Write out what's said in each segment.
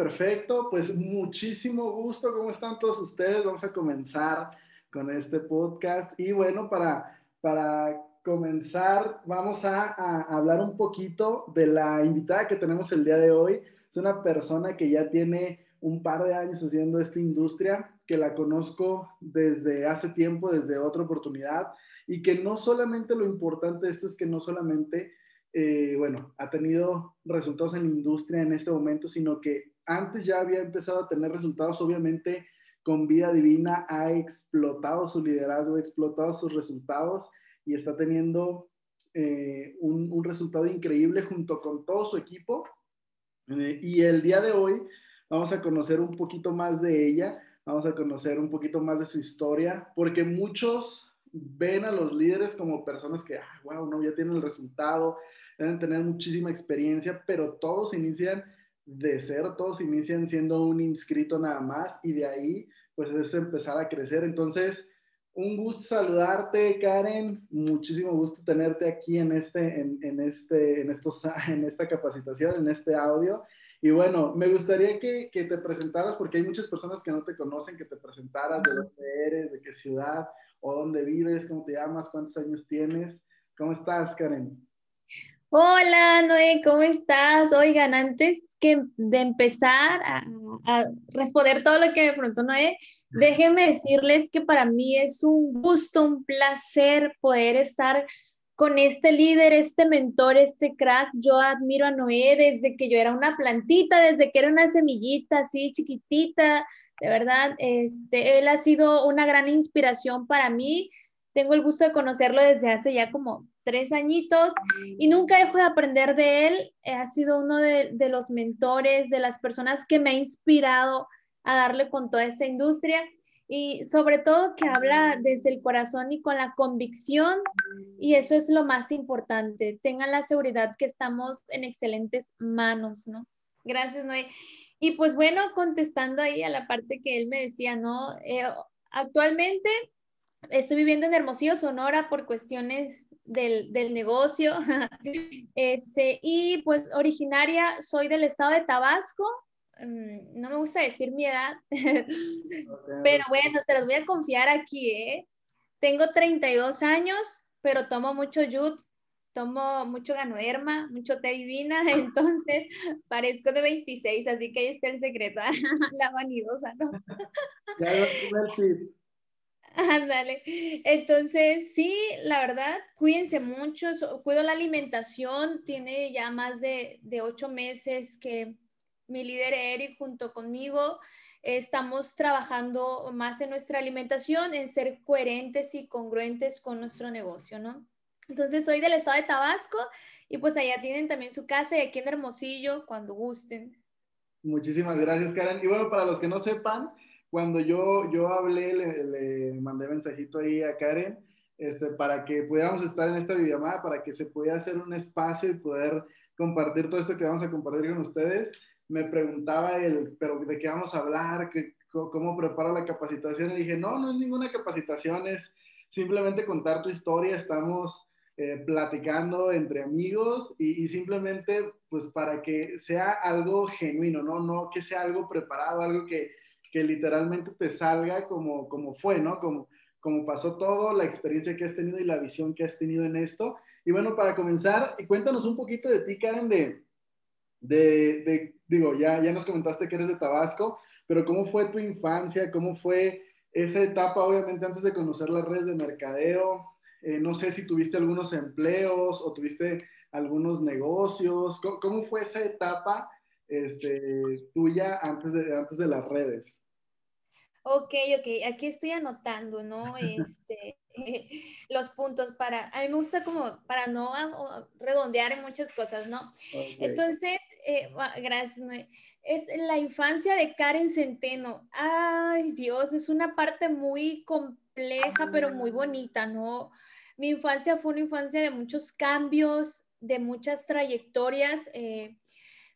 perfecto. Pues muchísimo gusto. ¿Cómo están todos ustedes? Vamos a comenzar con este podcast. Y bueno, para, para comenzar, vamos a, hablar un poquito de la invitada que tenemos el día de hoy. Es una persona que ya tiene un par de años haciendo esta industria, que la conozco desde hace tiempo, desde otra oportunidad, y que no solamente lo importante de esto es que no solamente eh, bueno, ha tenido resultados en la industria en este momento, sino que antes ya había empezado a tener resultados, obviamente con vida divina ha explotado su liderazgo, ha explotado sus resultados y está teniendo eh, un, resultado increíble junto con todo su equipo. Eh, y el día de hoy vamos a conocer un poquito más de ella, vamos a conocer un poquito más de su historia, porque muchos ven a los líderes como personas que, ah, wow, no, ya tienen el resultado, deben tener muchísima experiencia, pero todos inician de cero, todos inician siendo un inscrito nada más y de ahí pues es empezar a crecer. Entonces, un gusto saludarte, Karen. Muchísimo gusto tenerte aquí en, este, en, este, en, estos, en esta capacitación, en este audio. Y bueno, me gustaría que, que, te presentaras, porque hay muchas personas que no te conocen, que te presentaras de dónde eres, de qué ciudad o dónde vives, cómo te llamas, cuántos años tienes. ¿Cómo estás, Karen? Hola, Noé, ¿cómo estás? Oigan, antes que de empezar a, responder todo lo que me preguntó Noé, déjenme decirles que para mí es un gusto, un placer poder estar con este líder, este mentor, este crack. Yo admiro a Noé desde que yo era una plantita, desde que era una semillita así chiquitita. De verdad, este, él ha sido una gran inspiración para mí. Tengo el gusto de conocerlo desde hace ya como tres añitos y nunca dejo de aprender de él. Eh, ha sido uno de, los mentores, de las personas que me ha inspirado a darle con toda esta industria y sobre todo que habla desde el corazón y con la convicción y eso es lo más importante. Tengan la seguridad que estamos en excelentes manos, ¿no? Gracias, Noé. Y pues bueno, contestando ahí a la parte que él me decía, ¿no? Eh, actualmente estoy viviendo en Hermosillo, Sonora, por cuestiones del, del negocio. este, y pues originaria, soy del estado de Tabasco. Mm, no me gusta decir mi edad, pero bueno, se las voy a confiar aquí, ¿eh? Tengo 32 años, pero tomo mucho yut, tomo mucho ganoderma, mucho té divina, entonces parezco de 26, así que ahí está el secreto, la vanidosa, ¿no? Ándale. Entonces, sí, la verdad, cuídense mucho, cuido la alimentación, tiene ya más de, ocho meses que mi líder Eric junto conmigo estamos trabajando más en nuestra alimentación, en ser coherentes y congruentes con nuestro negocio, ¿no? Entonces, soy del estado de Tabasco y pues allá tienen también su casa y aquí en Hermosillo, cuando gusten. Muchísimas gracias, Karen. Y bueno, para los que no sepan, cuando yo, yo hablé, le, mandé mensajito ahí a Karen este, para que pudiéramos estar en esta videollamada, para que se pudiera hacer un espacio y poder compartir todo esto que vamos a compartir con ustedes. Me preguntaba él, pero ¿de qué vamos a hablar? ¿Qué, ¿Cómo preparo la capacitación? Y dije, no, no es ninguna capacitación, es simplemente contar tu historia. Estamos eh, platicando entre amigos y, y, simplemente pues para que sea algo genuino, ¿no? No que sea algo preparado, algo que, que literalmente te salga como, como fue, ¿no? Como, como pasó todo, la experiencia que has tenido y la visión que has tenido en esto. Y bueno, para comenzar, cuéntanos un poquito de ti, Karen, de, de, de, digo, ya, ya nos comentaste que eres de Tabasco, pero ¿cómo fue tu infancia? ¿Cómo fue esa etapa, obviamente, antes de conocer las redes de mercadeo? Eh, no sé si tuviste algunos empleos o tuviste algunos negocios. cómo fue esa etapa este, tuya antes de, antes de las redes? Ok, ok, aquí estoy anotando, ¿no? Este, los puntos para, a mí me gusta como para no redondear en muchas cosas, ¿no? Entonces, eh, gracias, es la infancia de Karen Centeno. Ay, Dios, es una parte muy compleja, pero muy bonita, ¿no? Mi infancia fue una infancia de muchos cambios, de muchas trayectorias. Eh,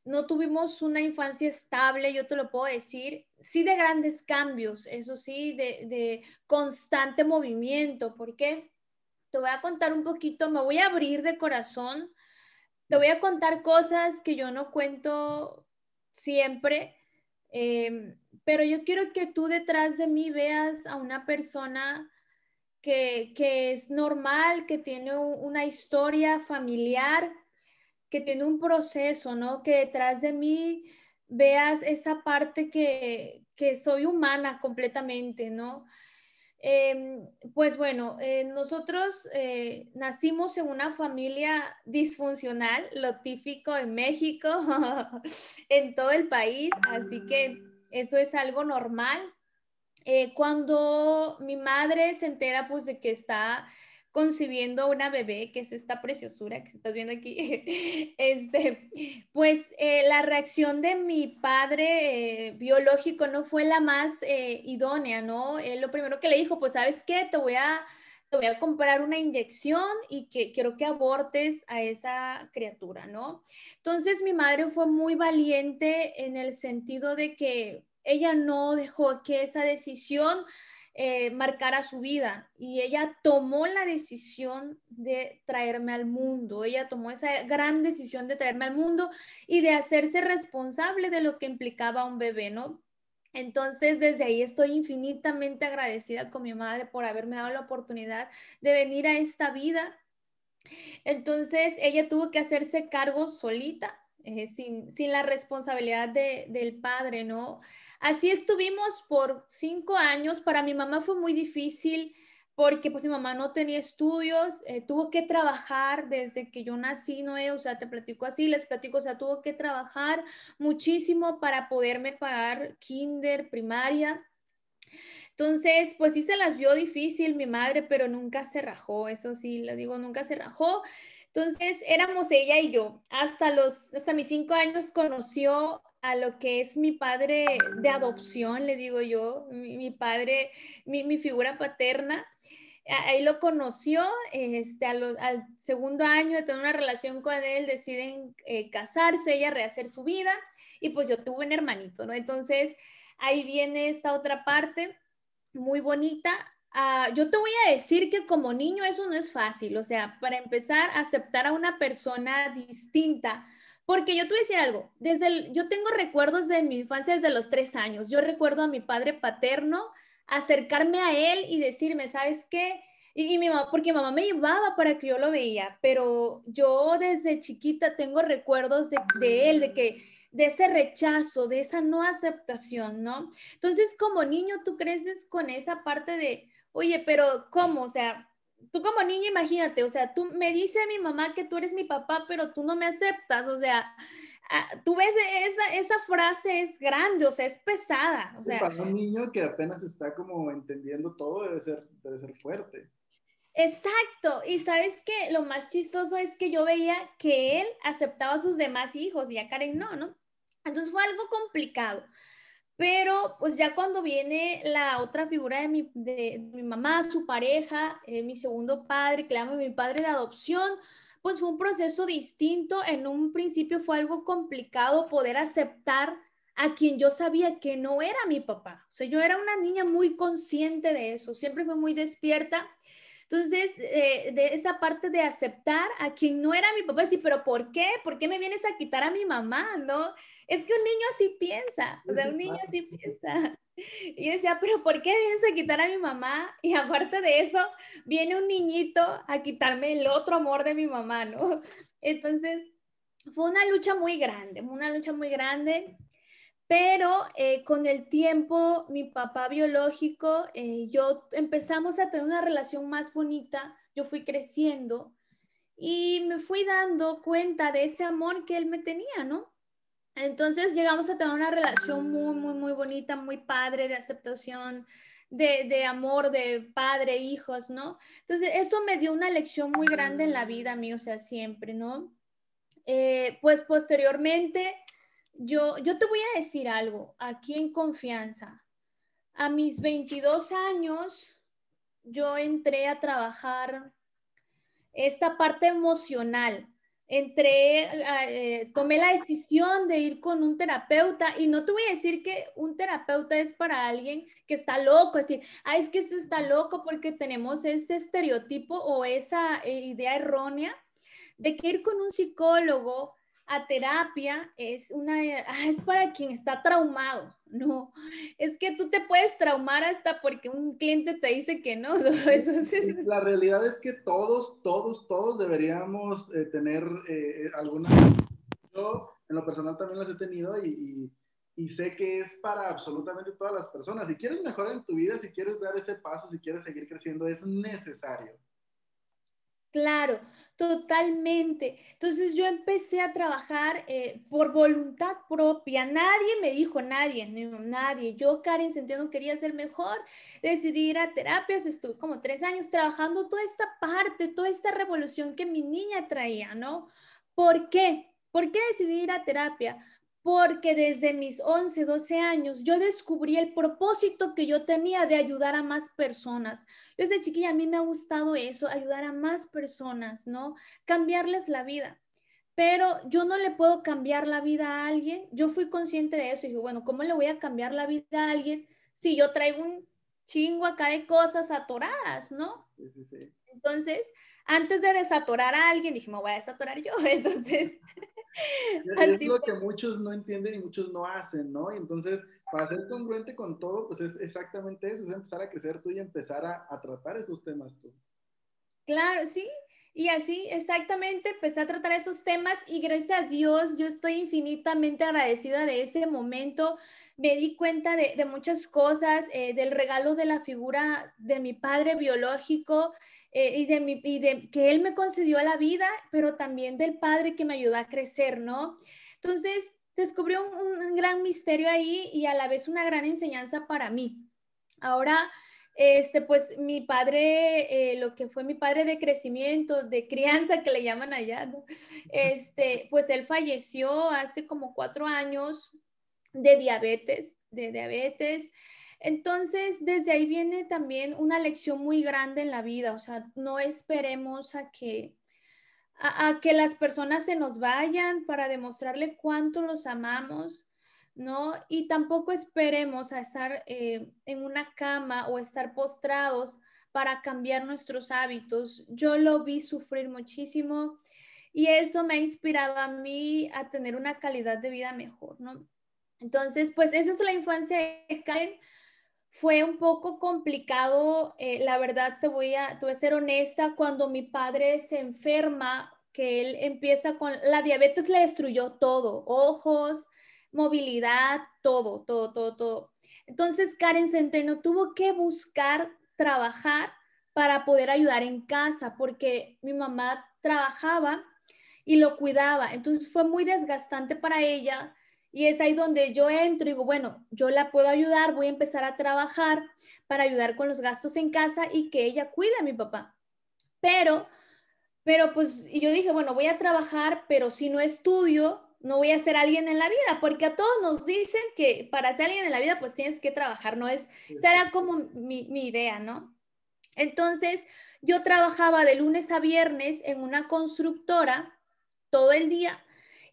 no tuvimos una infancia estable, yo te lo puedo decir, sí de grandes cambios, eso sí, de, constante movimiento. ¿Por qué? Te voy a contar un poquito, me voy a abrir de corazón, te voy a contar cosas que yo no cuento siempre, Em, pero yo quiero que tú detrás de mí veas a una persona que, que es normal, que tiene una historia familiar, que tiene un proceso, ¿no? Que detrás de mí veas esa parte que, que soy humana completamente, ¿no? Em, pues bueno, eh, nosotros eh, nacimos en una familia disfuncional, lo típico en México, en todo el país, así que eso es algo normal. Eh, cuando mi madre se entera pues de que está concibiendo una bebé, que es esta preciosura que estás viendo aquí, este, pues eh, la reacción de mi padre eh, biológico no fue la más eh, idónea, ¿no? Él lo primero que le dijo, pues, ¿sabes qué? Te voy a, te voy a comprar una inyección y que quiero que abortes a esa criatura, ¿no? Entonces mi madre fue muy valiente en el sentido de que ella no dejó que esa decisión eh, marcara su vida y ella tomó la decisión de traerme al mundo, ella tomó esa gran decisión de traerme al mundo y de hacerse responsable de lo que implicaba un bebé, ¿no? Entonces, desde ahí estoy infinitamente agradecida con mi madre por haberme dado la oportunidad de venir a esta vida. Entonces, ella tuvo que hacerse cargo solita, eh, sin, la responsabilidad del padre, ¿no? Así estuvimos por cinco años. Para mi mamá fue muy difícil porque pues mi mamá no tenía estudios, eh, tuvo que trabajar desde que yo nací, ¿no? O sea, te platico así, les platico, o sea, tuvo que trabajar muchísimo para poderme pagar kinder, primaria. Entonces, pues sí se las vio difícil mi madre, pero nunca se rajó, eso sí, le digo, nunca se rajó. Entonces, éramos ella y yo. Hasta los, hasta mis cinco años conoció a lo que es mi padre de adopción, le digo yo, mi, padre, mi, figura paterna. Ahí lo conoció, este, al, segundo año de tener una relación con él, deciden eh, casarse, ella rehacer su vida, y pues yo tuve un hermanito, ¿no? Entonces, ahí viene esta otra parte muy bonita. Ah, yo te voy a decir que como niño eso no es fácil, o sea, para empezar, aceptar a una persona distinta porque yo te voy a decir algo, desde el, yo tengo recuerdos de mi infancia desde los tres años. Yo recuerdo a mi padre paterno acercarme a él y decirme, ¿sabes qué? Y, mi mamá, porque mi mamá me llevaba para que yo lo veía, pero yo desde chiquita tengo recuerdos de, de él, de que de ese rechazo, de esa no aceptación, ¿no? Entonces, como niño, tú creces con esa parte de, oye, pero ¿cómo? O sea, tú como niña, imagínate, o sea, tú me dice mi mamá que tú eres mi papá, pero tú no me aceptas, o sea, ah, tú ves esa, esa frase es grande, o sea, es pesada. O sea, para un niño que apenas está como entendiendo todo, debe ser, debe ser fuerte. Exacto, y sabes que lo más chistoso es que yo veía que él aceptaba a sus demás hijos y a Karen no, ¿no? Entonces fue algo complicado. Pero pues ya cuando viene la otra figura de mi, de, mi mamá, su pareja, eh, mi segundo padre, que mi padre de adopción, pues fue un proceso distinto. En un principio fue algo complicado poder aceptar a quien yo sabía que no era mi papá. O sea, yo era una niña muy consciente de eso, siempre fue muy despierta. Entonces, eh, de esa parte de aceptar a quien no era mi papá, sí, pero ¿por qué? ¿Por qué me vienes a quitar a mi mamá? ¿No? Es que un niño así piensa, o sea, un niño así piensa. Y yo decía, pero ¿por qué vienes a quitar a mi mamá? Y aparte de eso, viene un niñito a quitarme el otro amor de mi mamá, ¿no? Entonces, fue una lucha muy grande, una lucha muy grande, pero eh, con el tiempo, mi papá biológico, eh, yo empezamos a tener una relación más bonita, yo fui creciendo y me fui dando cuenta de ese amor que él me tenía, ¿no? Entonces llegamos a tener una relación muy, muy, muy bonita, muy padre, de aceptación, de, amor, de padre, hijos, ¿no? Entonces eso me dio una lección muy grande en la vida, mí, o sea, siempre, ¿no? Eh, pues posteriormente, yo, yo te voy a decir algo, aquí en confianza. A mis 22 años, yo entré a trabajar esta parte emocional entré, eh, tomé la decisión de ir con un terapeuta y no te voy a decir que un terapeuta es para alguien que está loco, es decir, ah, es que este está loco porque tenemos ese estereotipo o esa eh, idea errónea de que ir con un psicólogo a terapia es una ah, es para quien está traumado, no, es que tú te puedes traumar hasta porque un cliente te dice que no. La realidad es que todos, todos, todos deberíamos eh, tener eh, alguna. Yo en lo personal también las he tenido y, y, y sé que es para absolutamente todas las personas. Si quieres mejorar en tu vida, si quieres dar ese paso, si quieres seguir creciendo, es necesario. Claro, totalmente. Entonces yo empecé a trabajar eh, por voluntad propia. Nadie me dijo, nadie, no, nadie. Yo, Karen Centeno, quería ser mejor. Decidí ir a terapias. Estuve como tres años trabajando toda esta parte, toda esta revolución que mi niña traía, ¿no? ¿Por qué? ¿Por qué decidí ir a terapia? Porque desde mis 11, 12 años yo descubrí el propósito que yo tenía de ayudar a más personas. Desde chiquilla a mí me ha gustado eso, ayudar a más personas, ¿no? Cambiarles la vida. Pero yo no le puedo cambiar la vida a alguien. Yo fui consciente de eso y dije, bueno, ¿cómo le voy a cambiar la vida a alguien si yo traigo un chingo acá de cosas atoradas, ¿no? Sí, sí, sí. Entonces, antes de desatorar a alguien, dije, me voy a desatorar yo. Entonces, es lo que muchos no entienden y muchos no hacen, ¿no? Y entonces, para ser congruente con todo, pues es exactamente eso, es empezar a crecer tú y empezar a, a tratar esos temas tú. Claro, sí, y así, exactamente, empecé a tratar esos temas y gracias a Dios yo estoy infinitamente agradecida de ese momento. Me di cuenta de, de muchas cosas, eh, del regalo de la figura de mi padre biológico eh, y, de mi, y de que él me concedió la vida, pero también del padre que me ayudó a crecer, ¿no? Entonces, descubrí un, gran misterio ahí y a la vez una gran enseñanza para mí. Ahora, este, pues mi padre, eh, lo que fue mi padre de crecimiento, de crianza que le llaman allá. Este, pues él falleció hace como cuatro años de diabetes, de diabetes. Entonces, desde ahí viene también una lección muy grande en la vida, o sea, no esperemos a que, a que las personas se nos vayan para demostrarle cuánto los amamos ¿no? Y tampoco esperemos a estar eh, en una cama o estar postrados para cambiar nuestros hábitos. Yo lo vi sufrir muchísimo y eso me ha inspirado a mí a tener una calidad de vida mejor, ¿no? Entonces, pues esa es la infancia de Karen. Fue un poco complicado, eh, la verdad te voy, a, te voy a ser honesta, cuando mi padre se enferma, que él empieza con, la diabetes le destruyó todo, ojos, movilidad, todo, todo, todo, todo. Entonces Karen Centeno tuvo que buscar trabajar para poder ayudar en casa, porque mi mamá trabajaba y lo cuidaba. Entonces fue muy desgastante para ella y es ahí donde yo entro y digo, bueno, yo la puedo ayudar, voy a empezar a trabajar para ayudar con los gastos en casa y que ella cuide a mi papá. Pero, pero pues, y yo dije, bueno, voy a trabajar, pero si no estudio, no voy a ser alguien en la vida, porque a todos nos dicen que para ser alguien en la vida, pues tienes que trabajar, no es, será como mi, mi idea, ¿no? Entonces, yo trabajaba de lunes a viernes en una constructora todo el día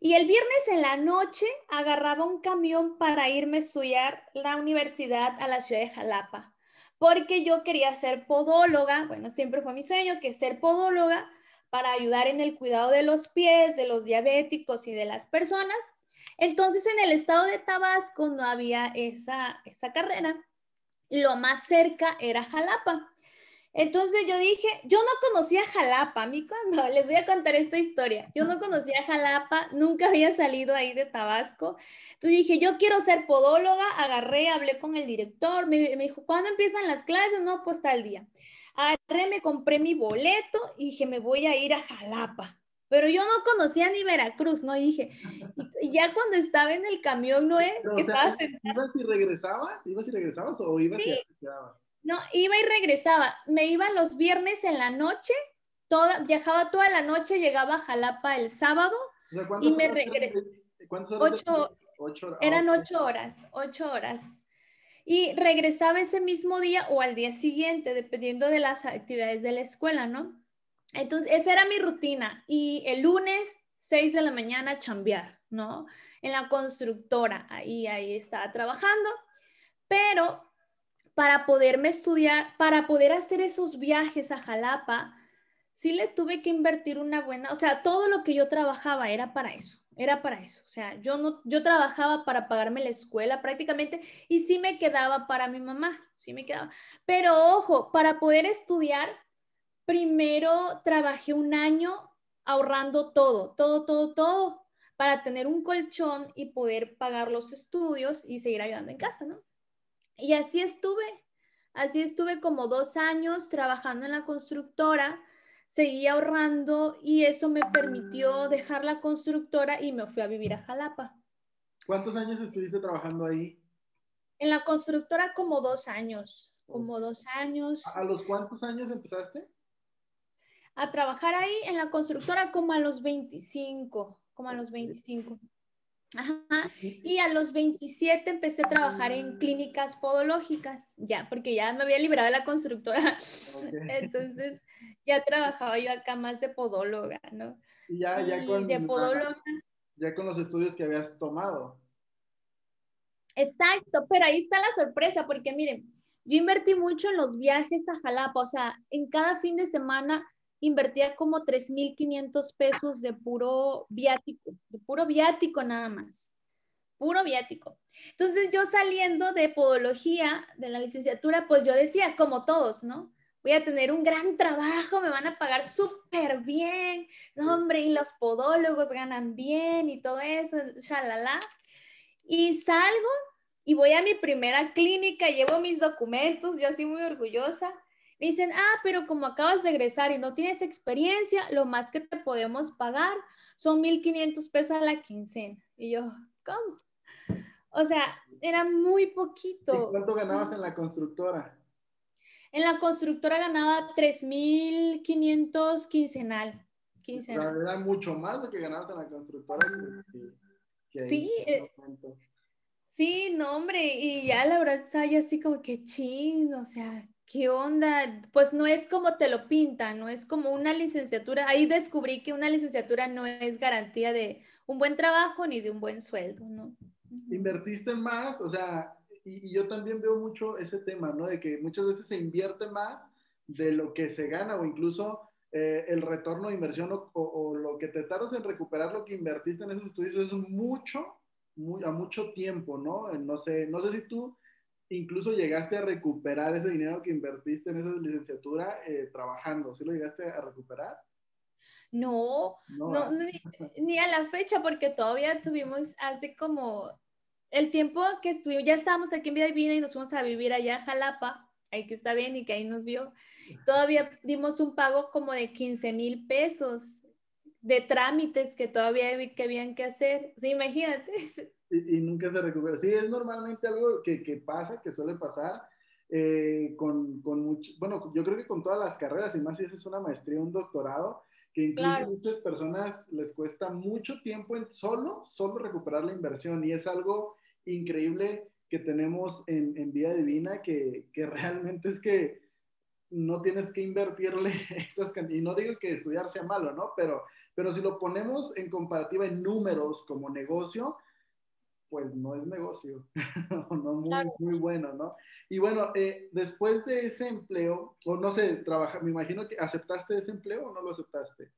y el viernes en la noche agarraba un camión para irme a estudiar la universidad a la ciudad de Jalapa, porque yo quería ser podóloga, bueno, siempre fue mi sueño que ser podóloga, para ayudar en el cuidado de los pies, de los diabéticos y de las personas. Entonces, en el estado de Tabasco no había esa, esa carrera. Lo más cerca era Jalapa. Entonces yo dije, yo no conocía Jalapa, a mí cuando les voy a contar esta historia, yo no conocía Jalapa, nunca había salido ahí de Tabasco. Entonces dije, yo quiero ser podóloga, agarré, hablé con el director, me, me dijo, ¿cuándo empiezan las clases? No, pues tal día. Agarré, me compré mi boleto y dije, me voy a ir a Jalapa. Pero yo no conocía ni Veracruz, ¿no? Y dije, y, ya cuando estaba en el camión, ¿no? ¿eh? ¿Ibas y regresabas? ¿Ibas y regresabas o ibas y No, iba y regresaba. Me iba los viernes en la noche, toda, viajaba toda la noche, llegaba a Jalapa el sábado y me regresaba. Ocho, ocho, eran ocho horas, ocho horas y regresaba ese mismo día o al día siguiente, dependiendo de las actividades de la escuela, ¿no? Entonces, esa era mi rutina y el lunes, 6 de la mañana, chambear, ¿no? En la constructora, ahí, ahí estaba trabajando, pero para poderme estudiar, para poder hacer esos viajes a Jalapa, sí le tuve que invertir una buena, o sea, todo lo que yo trabajaba era para eso, era para eso. O sea, yo no, yo trabajaba para pagarme la escuela prácticamente y sí me quedaba para mi mamá, sí me quedaba. Pero ojo, para poder estudiar, primero trabajé un año ahorrando todo, todo, todo, todo, para tener un colchón y poder pagar los estudios y seguir ayudando en casa, ¿no? Y así estuve, así estuve como dos años trabajando en la constructora seguí ahorrando y eso me permitió dejar la constructora y me fui a vivir a Jalapa. ¿Cuántos años estuviste trabajando ahí? En la constructora como dos años, como dos años. ¿A los cuántos años empezaste? A trabajar ahí en la constructora como a los 25, como a los 25. Y a los 27 empecé a trabajar en clínicas podológicas, ya, porque ya me había librado de la constructora. Entonces ya trabajaba yo acá más de podóloga, ¿no? Y ya, ya con, de podóloga. Ya con los estudios que habías tomado. Exacto, pero ahí está la sorpresa, porque miren, yo invertí mucho en los viajes a Jalapa, o sea, en cada fin de semana invertía como 3.500 pesos de puro viático, de puro viático nada más, puro viático. Entonces yo saliendo de podología, de la licenciatura, pues yo decía, como todos, ¿no? Voy a tener un gran trabajo, me van a pagar súper bien, no hombre, y los podólogos ganan bien y todo eso, shalala. Y salgo y voy a mi primera clínica, llevo mis documentos, yo así muy orgullosa me dicen, ah, pero como acabas de egresar y no tienes experiencia, lo más que te podemos pagar son 1.500 pesos a la quincena. Y yo, ¿cómo? O sea, era muy poquito. ¿Y cuánto ganabas en la constructora? En la constructora ganaba 3.500 quincenal. quincenal. era mucho más lo que ganabas en la constructora. sí, eh, sí, no, hombre, y ya la verdad estaba yo así como que ching, o sea, ¿qué onda? Pues no es como te lo pintan, no es como una licenciatura. Ahí descubrí que una licenciatura no es garantía de un buen trabajo ni de un buen sueldo, ¿no? Invertiste más, o sea, y, yo también veo mucho ese tema, ¿no? De que muchas veces se invierte más de lo que se gana o incluso eh, el retorno de inversión o, lo que te tardas en recuperar lo que invertiste en esos estudios es mucho, muy, a mucho tiempo, ¿no? No sé, no sé si tú incluso llegaste a recuperar ese dinero que invertiste en esa licenciatura eh, trabajando. ¿Sí lo llegaste a recuperar? No, no, ni, a la fecha, porque todavía tuvimos hace como el tiempo que estuvimos, ya estábamos aquí en Vida Divina y nos fuimos a vivir allá a Jalapa, ahí que está bien y que ahí nos vio. Todavía dimos un pago como de 15 mil pesos de trámites que todavía que habían que hacer. O imagínate. y, nunca se recupera. Sí, es normalmente algo que, que pasa, que suele pasar eh, con, con mucho, bueno, yo creo que con todas las carreras, y más si es una maestría, un doctorado, que incluso a muchas personas les cuesta mucho tiempo en solo, solo recuperar la inversión, y es algo increíble que tenemos en, en Vida Divina, que, que realmente es que no tienes que invertirle esas cantidades, y no digo que estudiar sea malo, ¿no? Pero, pero si lo ponemos en comparativa en números como negocio, pues no es negocio, no muy, muy bueno, ¿no? Y bueno, eh, después de ese empleo, o no sé, trabaja, me imagino que aceptaste ese empleo o no lo aceptaste.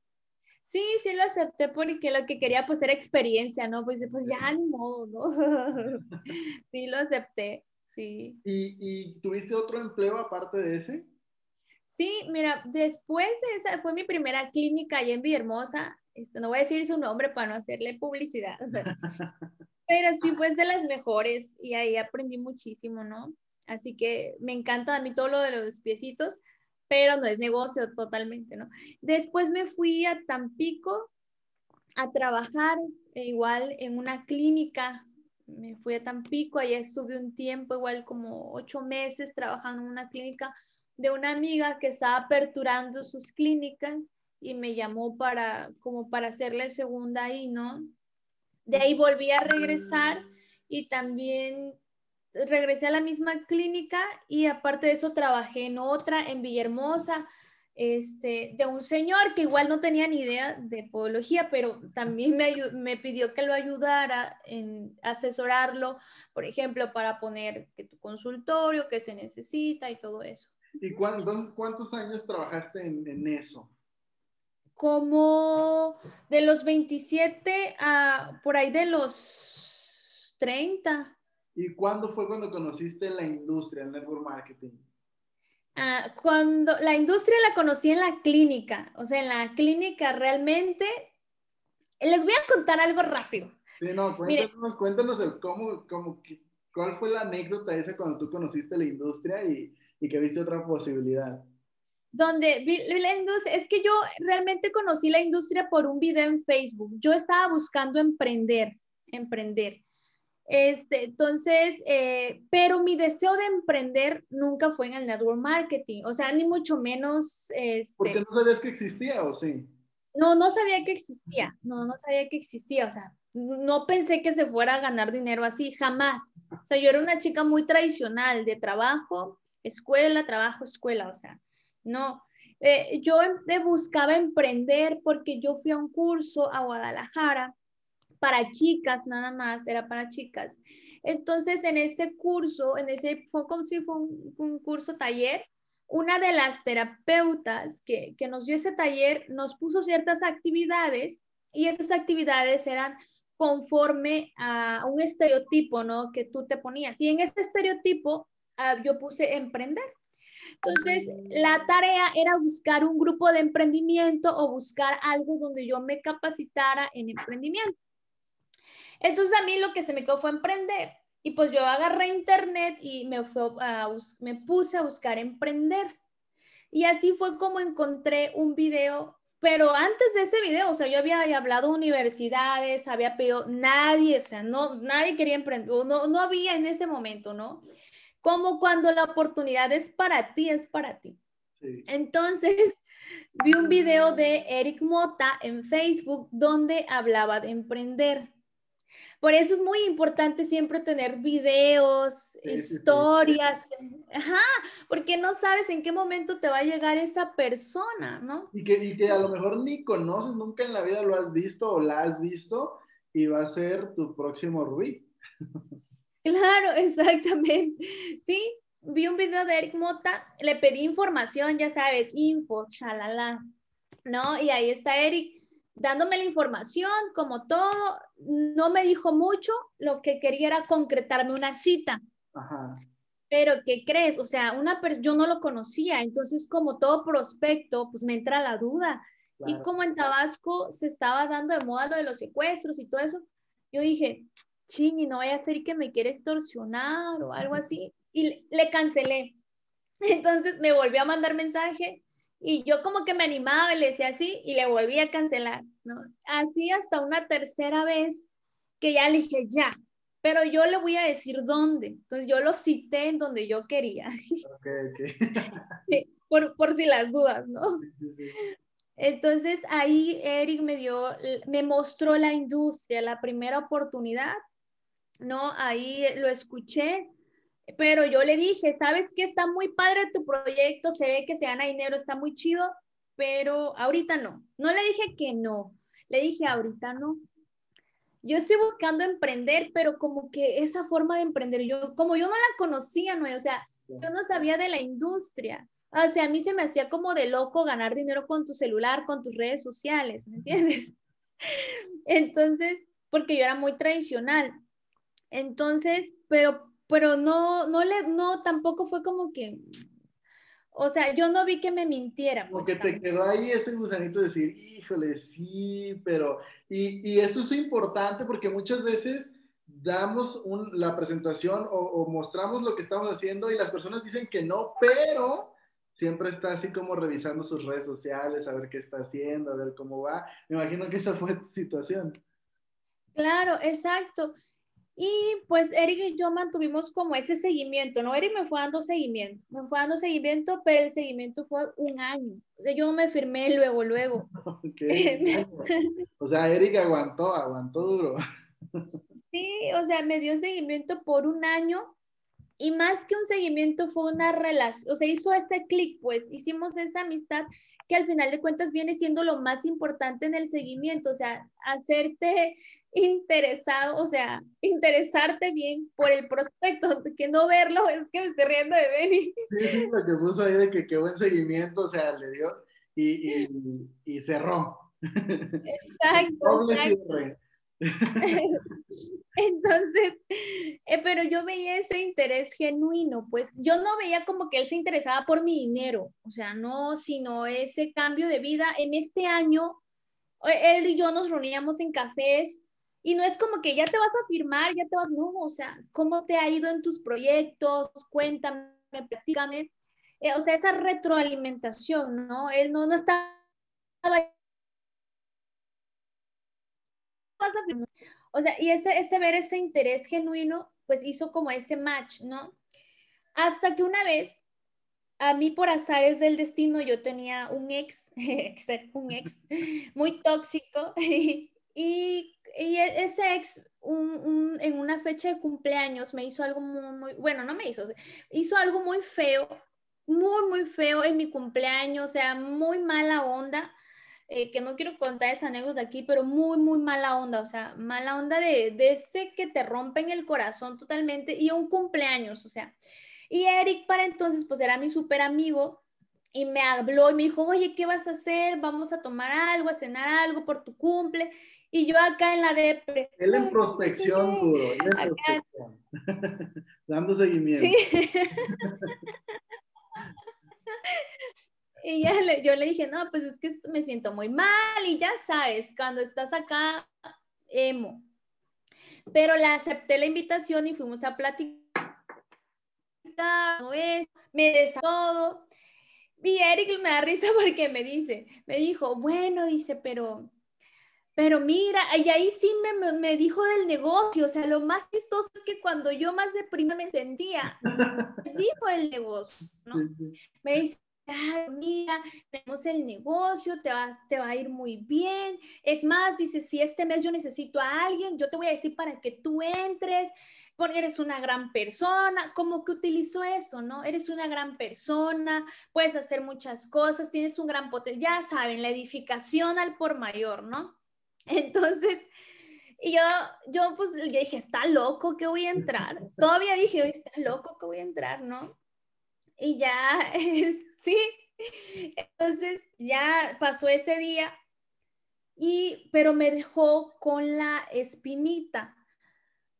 Sí, sí lo acepté porque lo que quería pues era experiencia, ¿no? Pues, pues ya ni modo, ¿no? sí lo acepté, sí. ¿Y, ¿Y tuviste otro empleo aparte de ese? Sí, mira, después de esa, fue mi primera clínica allá en Villahermosa, este, no voy a decir su nombre para no hacerle publicidad, pero sí fue de las mejores y ahí aprendí muchísimo, ¿no? Así que me encanta a mí todo lo de los piecitos, pero no es negocio totalmente, ¿no? Después me fui a Tampico a trabajar e igual en una clínica. Me fui a Tampico, allá estuve un tiempo, igual como ocho meses trabajando en una clínica de una amiga que estaba aperturando sus clínicas y me llamó para como para hacerle segunda ahí, ¿no? De ahí volví a regresar y también regresé a la misma clínica y aparte de eso trabajé en otra en Villahermosa, este, de un señor que igual no tenía ni idea de podología, pero también me, me pidió que lo ayudara en asesorarlo, por ejemplo, para poner que tu consultorio, que se necesita y todo eso. ¿Y cuántos años trabajaste en eso? Como de los 27 a por ahí de los 30. ¿Y cuándo fue cuando conociste la industria, el network marketing? Ah, cuando la industria la conocí en la clínica, o sea, en la clínica realmente, les voy a contar algo rápido. Sí, no, cuéntanos, cuéntanos el cómo, cómo, cuál fue la anécdota esa cuando tú conociste la industria y, y que viste otra posibilidad. Donde la industria, es que yo realmente conocí la industria por un video en Facebook. Yo estaba buscando emprender, emprender. Este, entonces, eh, pero mi deseo de emprender nunca fue en el network marketing, o sea, ni mucho menos. Este, ¿Por qué no sabías que existía o sí? No, no sabía que existía, no, no sabía que existía, o sea, no pensé que se fuera a ganar dinero así, jamás. O sea, yo era una chica muy tradicional de trabajo, escuela, trabajo, escuela, o sea, no. Eh, yo em, buscaba emprender porque yo fui a un curso a Guadalajara para chicas nada más, era para chicas. Entonces, en ese curso, en ese, fue como si fue un, curso taller, una de las terapeutas que, que nos dio ese taller nos puso ciertas actividades y esas actividades eran conforme a un estereotipo, ¿no? Que tú te ponías. Y en este estereotipo ah, yo puse emprender. Entonces, la tarea era buscar un grupo de emprendimiento o buscar algo donde yo me capacitara en emprendimiento. Entonces a mí lo que se me quedó fue emprender. Y pues yo agarré internet y me, me puse a buscar emprender. Y así fue como encontré un video, pero antes de ese video, o sea, yo había hablado universidades, había pedido, nadie, o sea, no, nadie quería emprender, no, no había en ese momento, ¿no? Como cuando la oportunidad es para ti, es para ti. Entonces, vi un video de Eric Mota en Facebook donde hablaba de emprender. Por eso es muy importante siempre tener videos, historias, ajá, porque no sabes en qué momento te va a llegar esa persona, ¿no? Y que, y que a lo mejor ni conoces, nunca en la vida lo has visto o la has visto y va a ser tu próximo Rubí. Claro, exactamente. Sí, vi un video de Eric Mota, le pedí información, ya sabes, info, chalala, ¿no? Y ahí está Eric dándome la información, como todo, no me dijo mucho, lo que quería era concretarme una cita. Ajá. Pero, ¿qué crees? O sea, una yo no lo conocía, entonces como todo prospecto, pues me entra la duda. Y como en Tabasco se estaba dando de moda lo de los secuestros y todo eso, yo dije, ching, y no vaya a ser que me quiere extorsionar o algo así. Y le cancelé. Entonces me volvió a mandar mensaje y yo como que me animaba y le decía así y le volví a cancelar, ¿no? Así hasta una tercera vez que ya le dije, ya, pero yo le voy a decir dónde. Entonces yo lo cité en donde yo quería. Ok, ok. por, por, si las dudas, ¿no? Sí, sí, Entonces ahí Eric me dio, me mostró la industria, la primera oportunidad, ¿no? Ahí lo escuché pero yo le dije, sabes que está muy padre tu proyecto, se ve que se gana dinero, está muy chido, pero ahorita no. No le dije que no, le dije ahorita no. Yo estoy buscando emprender, pero como que esa forma de emprender, yo como yo no la conocía, no, o sea, yo no sabía de la industria. O sea, a mí se me hacía como de loco ganar dinero con tu celular, con tus redes sociales, ¿me entiendes? Entonces, porque yo era muy tradicional. Entonces, pero pero no, no le, no, tampoco fue como que, o sea, yo no vi que me mintiera. Porque pues, te quedó ahí ese gusanito de decir, híjole, sí, pero, y, y esto es importante porque muchas veces damos la presentación o, o, mostramos lo que estamos haciendo y las personas dicen que no, pero siempre está así como revisando sus redes sociales, a ver qué está haciendo, a ver cómo va. Me imagino que esa fue tu situación. Claro, exacto. Y pues Eric y yo mantuvimos como ese seguimiento, ¿no? Eric me fue dando seguimiento, me fue dando seguimiento, pero el seguimiento fue un año. O sea, yo no me firmé luego, luego. o sea, Eric aguantó, aguantó duro. sí, o sea, me dio seguimiento por un año y más que un seguimiento fue una relación, o sea, hizo ese clic, pues hicimos esa amistad que al final de cuentas viene siendo lo más importante en el seguimiento, o sea, hacerte interesado, o sea, interesarte bien por el prospecto, que no verlo, es que me estoy riendo de Benny. Sí, sí, lo que puso ahí de que qué buen seguimiento, o sea, le dio, y, y, cerró. Exacto. Entonces, eh, pero yo veía ese interés genuino, pues yo no veía como que él se interesaba por mi dinero, o sea, no, sino ese cambio de vida. En este año, eh, él y yo nos reuníamos en cafés y no es como que ya te vas a firmar, ya te vas, no, o sea, ¿cómo te ha ido en tus proyectos? Cuéntame, platícame. Eh, o sea, esa retroalimentación, ¿no? Él no, no estaba o sea, y ese, ese ver ese interés genuino, pues hizo como ese match, ¿no? Hasta que una vez, a mí por azares del destino, yo tenía un ex, un ex muy tóxico, y, y ese ex en una fecha de cumpleaños me hizo algo muy, muy, bueno, no me hizo, hizo algo muy feo, muy, muy feo en mi cumpleaños, o sea, muy mala onda. Eh, que no quiero contar esa anécdota aquí, pero muy, muy mala onda, o sea, mala onda de, de ese que te rompen el corazón totalmente y un cumpleaños, o sea. Y Eric para entonces, pues era mi súper amigo y me habló y me dijo, oye, ¿qué vas a hacer? Vamos a tomar algo, a cenar algo por tu cumple. Y yo acá en la depre. Él en prospección, duro, en prospección. Dando seguimiento. Sí. Y ya le, yo le dije, no, pues es que me siento muy mal y ya sabes, cuando estás acá, emo. Pero le acepté la invitación y fuimos a platicar, me des todo. Y Eric me da risa porque me dice, me dijo, bueno, dice, pero, pero mira, y ahí sí me, me dijo del negocio, o sea, lo más chistoso es que cuando yo más deprimida me sentía, me dijo el negocio, ¿no? Me dice, mira, tenemos el negocio, te, vas, te va a ir muy bien. Es más, dice, si este mes yo necesito a alguien, yo te voy a decir para que tú entres, porque eres una gran persona, como que utilizó eso, ¿no? Eres una gran persona, puedes hacer muchas cosas, tienes un gran potencial, ya saben, la edificación al por mayor, ¿no? Entonces, y yo, yo pues le dije, está loco que voy a entrar. Todavía dije, está loco que voy a entrar, ¿no? Y ya, sí. Entonces ya pasó ese día, y, pero me dejó con la espinita,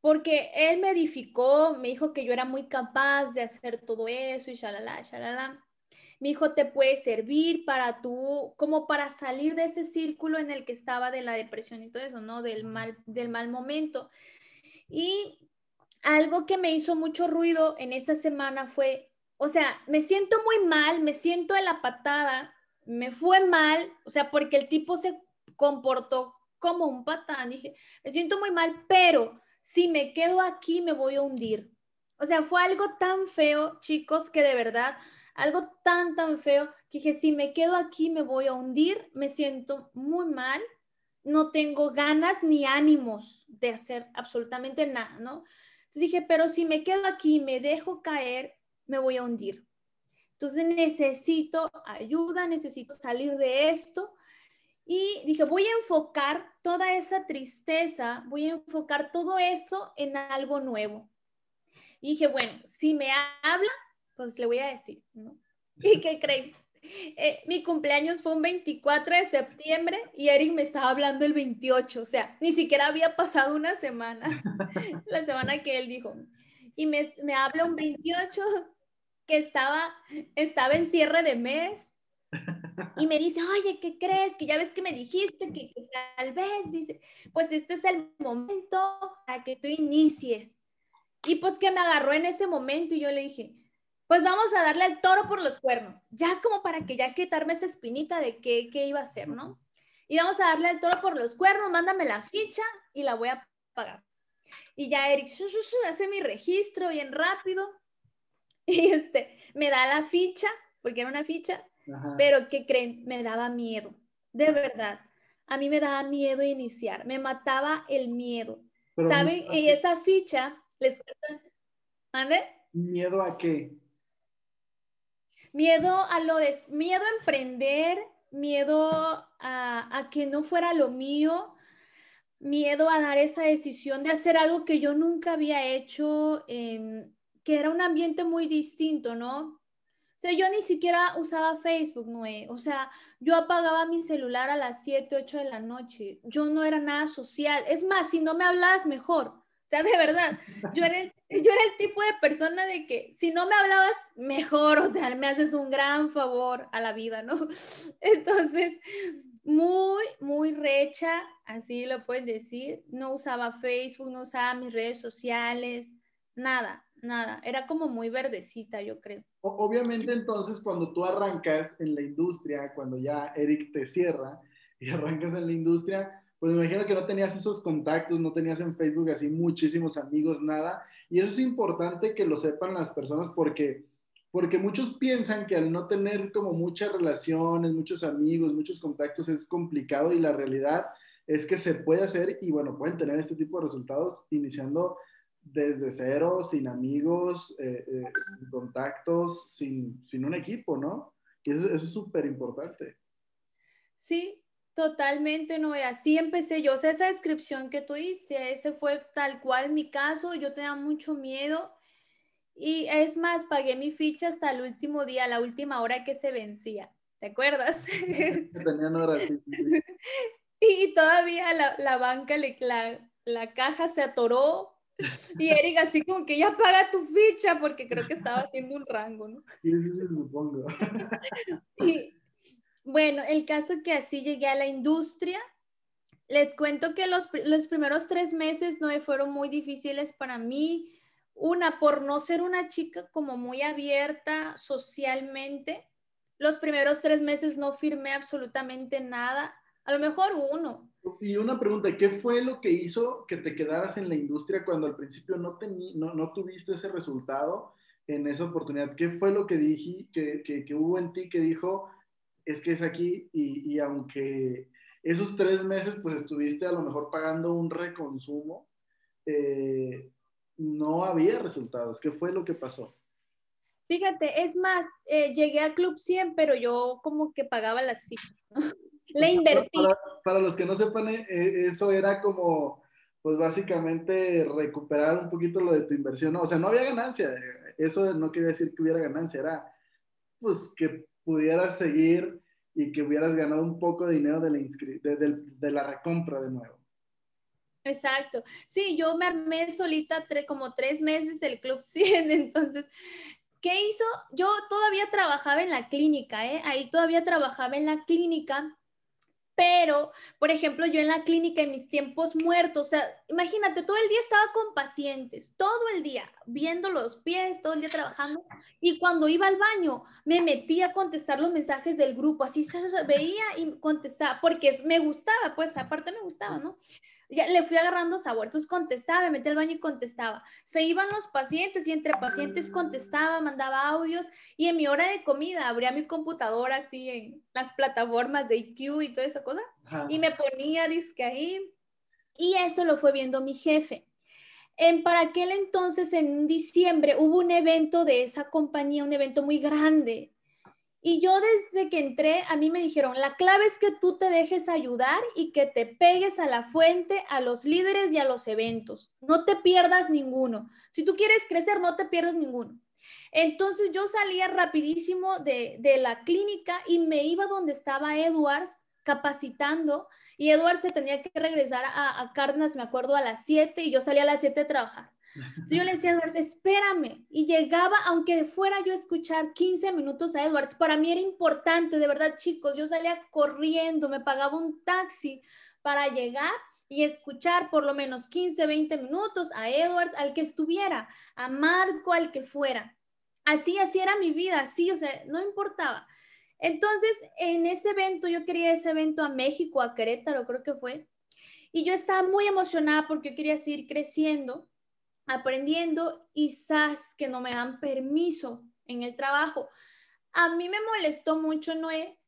porque él me edificó, me dijo que yo era muy capaz de hacer todo eso y shalala, shalala. Mi hijo te puede servir para tú, como para salir de ese círculo en el que estaba de la depresión y todo eso, ¿no? Del mal, del mal momento. Y algo que me hizo mucho ruido en esa semana fue o sea, me siento muy mal, me siento de la patada, me fue mal, o sea, porque el tipo se comportó como un patán. Dije, me siento muy mal, pero si me quedo aquí me voy a hundir. O sea, fue algo tan feo, chicos, que de verdad, algo tan, tan feo, que dije, si me quedo aquí me voy a hundir, me siento muy mal, no tengo ganas ni ánimos de hacer absolutamente nada, ¿no? Entonces dije, pero si me quedo aquí, me dejo caer, me voy a hundir. Entonces necesito ayuda, necesito salir de esto. Y dije, voy a enfocar toda esa tristeza, voy a enfocar todo eso en algo nuevo. Y dije, bueno, si me habla, pues le voy a decir, ¿no? ¿Y qué creen? Eh, mi cumpleaños fue un 24 de septiembre y Eric me estaba hablando el 28, o sea, ni siquiera había pasado una semana, la semana que él dijo. Y me, me habla un 28 que estaba, estaba en cierre de mes y me dice, oye, ¿qué crees? Que ya ves que me dijiste que, tal vez, dice, pues este es el momento para que tú inicies. Y pues que me agarró en ese momento y yo le dije, pues vamos a darle al toro por los cuernos, ya como para que ya quitarme esa espinita de qué, qué iba a hacer, ¿no? Y vamos a darle al toro por los cuernos, mándame la ficha y la voy a pagar. Y ya Eric, hace mi registro bien rápido y este, me da la ficha, porque era una ficha, pero ¿qué creen? Me daba miedo, de verdad. A mí me daba miedo iniciar, me mataba el miedo. ¿Saben? Y esa ficha, les ¿Mande? ¿Miedo a qué? Miedo a lo de, miedo a emprender, miedo a, a, que no fuera lo mío, miedo a dar esa decisión de hacer algo que yo nunca había hecho, eh, que era un ambiente muy distinto, ¿no? O sea, yo ni siquiera usaba Facebook, Noé. O sea, yo apagaba mi celular a las 7, 8 de la noche. Yo no era nada social. Es más, si no me hablabas, mejor. O sea, de verdad, yo era, el, yo era el tipo de persona de que si no me hablabas, mejor. O sea, me haces un gran favor a la vida, ¿no? Entonces, muy, muy recha, así lo pueden decir. No usaba Facebook, no usaba mis redes sociales, nada nada, era como muy verdecita, yo creo. Obviamente entonces cuando tú arrancas en la industria, cuando ya Eric te cierra y arrancas en la industria, pues me imagino que no tenías esos contactos, no tenías en Facebook así muchísimos amigos, nada. Y eso es importante que lo sepan las personas porque, porque muchos piensan que al no tener como muchas relaciones, muchos amigos, muchos contactos es complicado y la realidad es que se puede hacer y bueno, pueden tener este tipo de resultados iniciando desde cero, sin amigos, eh, eh, sin contactos, sin, sin, un equipo, ¿no? Y eso, eso es súper importante. Sí, totalmente, no, así empecé yo. O sea, esa descripción que tú hiciste, ese fue tal cual mi caso, yo tenía mucho miedo. Y es más, pagué mi ficha hasta el último día, la última hora que se vencía. ¿Te acuerdas? Tenían horas, sí, Y todavía la, la banca, la, la caja se atoró y Eric así como que ya paga tu ficha porque creo que estaba haciendo un rango, ¿no? Sí, sí, sí, supongo. Y bueno, el caso que así llegué a la industria, les cuento que los, los primeros tres meses no fueron muy difíciles para mí. Una, por no ser una chica como muy abierta socialmente, los primeros tres meses no firmé absolutamente nada, a lo mejor uno, y una pregunta, ¿qué fue lo que hizo que te quedaras en la industria cuando al principio no, no, no, tuviste ese resultado en esa oportunidad? ¿Qué fue lo que dije, que, que, hubo en ti que dijo, es que es aquí y, y, aunque esos tres meses pues estuviste a lo mejor pagando un reconsumo, eh, no había resultados? ¿Qué fue lo que pasó? Fíjate, es más, eh, llegué a Club 100, pero yo como que pagaba las fichas, ¿no? Le invertí. Para, los que no sepan, eh, eh, eso era como, pues básicamente recuperar un poquito lo de tu inversión. O sea, no había ganancia. Eso no quería decir que hubiera ganancia, era pues que pudieras seguir y que hubieras ganado un poco de dinero de la, de, de, la recompra de nuevo. Exacto. Sí, yo me armé solita como tres meses el Club 100, entonces ¿qué hizo? Yo todavía trabajaba en la clínica, ¿eh? ahí todavía trabajaba en la clínica pero, por ejemplo, yo en la clínica en mis tiempos muertos, o sea, imagínate, todo el día estaba con pacientes, todo el día, viendo los pies, todo el día trabajando, y cuando iba al baño, me metía a contestar los mensajes del grupo, así se veía y contestaba, porque me gustaba, pues aparte me gustaba, ¿no? Ya le fui agarrando sabor. Entonces contestaba, me metí al baño y contestaba. Se iban los pacientes y entre pacientes contestaba, mandaba audios y en mi hora de comida abría mi computadora así en las plataformas de IQ y toda esa cosa y me ponía disque ahí. Y eso lo fue viendo mi jefe. En, para aquel entonces, en diciembre, hubo un evento de esa compañía, un evento muy grande, y yo desde que entré, a mí me dijeron, la clave es que tú te dejes ayudar y que te pegues a la fuente, a los líderes y a los eventos. No te pierdas ninguno. Si tú quieres crecer, no te pierdas ninguno. Entonces yo salía rapidísimo de, la clínica y me iba donde estaba Edwards capacitando y Edwards se tenía que regresar a, a Cárdenas, me acuerdo, a las 7 y yo salía a las 7 a trabajar yo le decía a Edwards, espérame. Y llegaba, aunque fuera yo a escuchar 15 minutos a Edwards, para mí era importante, de verdad, chicos. Yo salía corriendo, me pagaba un taxi para llegar y escuchar por lo menos 15, 20 minutos a Edwards, al que estuviera, a Marco, al que fuera. Así, así era mi vida, así, o sea, no importaba. Entonces, en ese evento, yo quería ese evento a México, a Querétaro, creo que fue, y yo estaba muy emocionada porque yo quería seguir creciendo aprendiendo y sas que no me dan permiso en el trabajo. A mí me molestó mucho, Noé,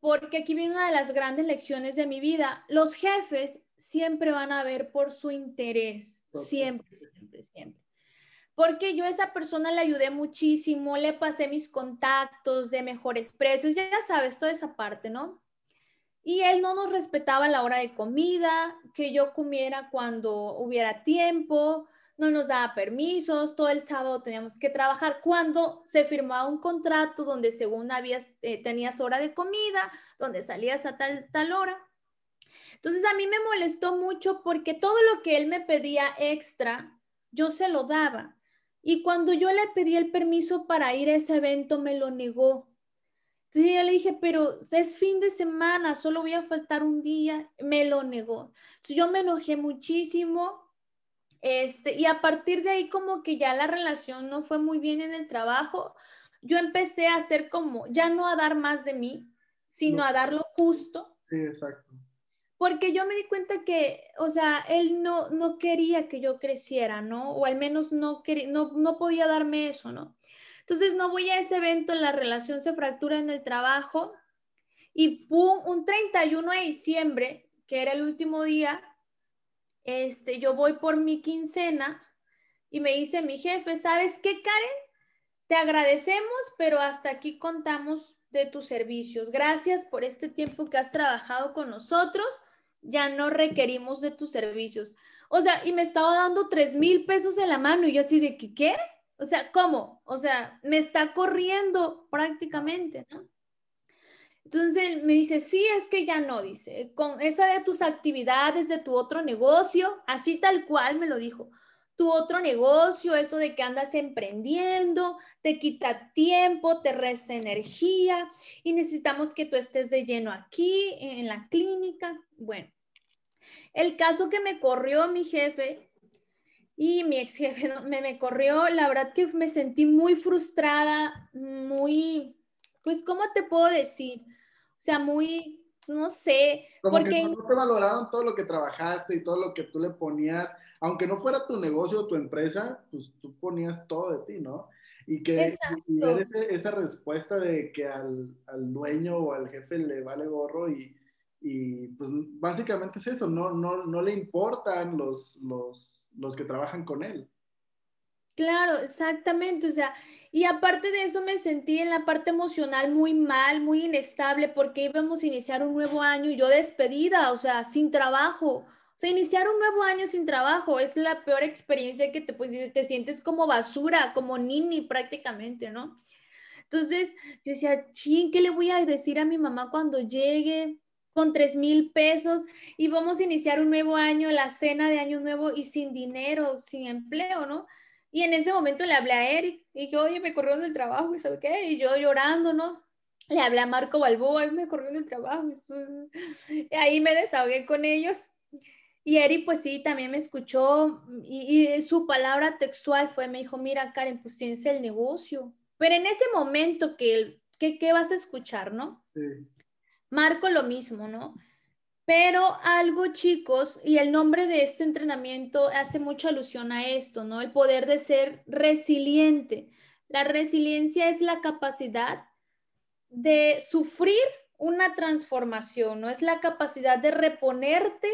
porque aquí viene una de las grandes lecciones de mi vida. Los jefes siempre van a ver por su interés, siempre, siempre, siempre. Porque yo a esa persona le ayudé muchísimo, le pasé mis contactos de mejores precios, ya sabes, toda esa parte, ¿no? Y él no nos respetaba la hora de comida, que yo comiera cuando hubiera tiempo, no nos daba permisos, todo el sábado teníamos que trabajar. Cuando se firmaba un contrato donde según habías, eh, tenías hora de comida, donde salías a tal, tal hora. Entonces a mí me molestó mucho porque todo lo que él me pedía extra, yo se lo daba. Y cuando yo le pedí el permiso para ir a ese evento, me lo negó. Entonces yo le dije, pero es fin de semana, solo voy a faltar un día. Me lo negó. Entonces yo me enojé muchísimo. Este, y a partir de ahí como que ya la relación no fue muy bien en el trabajo. Yo empecé a hacer como, ya no a dar más de mí, sino a dar lo justo. Sí, exacto porque yo me di cuenta que, o sea, él no, no quería que yo creciera, ¿no? O al menos no, quería, no, no podía darme eso, ¿no? Entonces no voy a ese evento, la relación se fractura en el trabajo y pum, un 31 de diciembre, que era el último día, este, yo voy por mi quincena y me dice mi jefe, ¿sabes qué, Karen? Te agradecemos, pero hasta aquí contamos de tus servicios. Gracias por este tiempo que has trabajado con nosotros. Ya no requerimos de tus servicios. O sea, y me estaba dando tres mil pesos en la mano y yo así de que, ¿qué? O sea, ¿cómo? O sea, me está corriendo prácticamente, ¿no? Entonces me dice, sí, es que ya no, dice, con esa de tus actividades, de tu otro negocio, así tal cual me lo dijo tu otro negocio, eso de que andas emprendiendo, te quita tiempo, te resta energía y necesitamos que tú estés de lleno aquí en la clínica. Bueno, el caso que me corrió mi jefe y mi ex jefe me, me corrió, la verdad que me sentí muy frustrada, muy, pues, ¿cómo te puedo decir? O sea, muy, no sé, porque no te valoraron todo lo que trabajaste y todo lo que tú le ponías aunque no fuera tu negocio o tu empresa, pues tú ponías todo de ti, ¿no? Y que y ver esa respuesta de que al, al, dueño o al jefe le vale gorro y, y pues básicamente es eso, no, no, no le importan los, los, los que trabajan con él. Claro, exactamente, o sea, y aparte de eso me sentí en la parte emocional muy mal, muy inestable, porque íbamos a iniciar un nuevo año y yo despedida, o sea, sin trabajo, o sea, iniciar un nuevo año sin trabajo es la peor experiencia que te puedes te sientes como basura, como nini prácticamente, ¿no? Entonces, yo decía, ching, ¿qué le voy a decir a mi mamá cuando llegue con tres mil pesos y vamos a iniciar un nuevo año, la cena de año nuevo y sin dinero, sin empleo, ¿no? Y en ese momento le hablé a Eric y dije, oye, me corrió del trabajo y ¿sabe qué? Y yo llorando, ¿no? Le hablé a Marco Balboa y me corrió del trabajo. Y ahí me desahogué con ellos y Eri, pues sí, también me escuchó y, su palabra textual fue, me dijo, mira, Karen, pues tienes el negocio. Pero en ese momento que, que ¿qué vas a escuchar, no? Sí. Marco lo mismo, ¿no? Pero algo, chicos, y el nombre de este entrenamiento hace mucha alusión a esto, ¿no? El poder de ser resiliente. La resiliencia es la capacidad de sufrir una transformación, ¿no? Es la capacidad de reponerte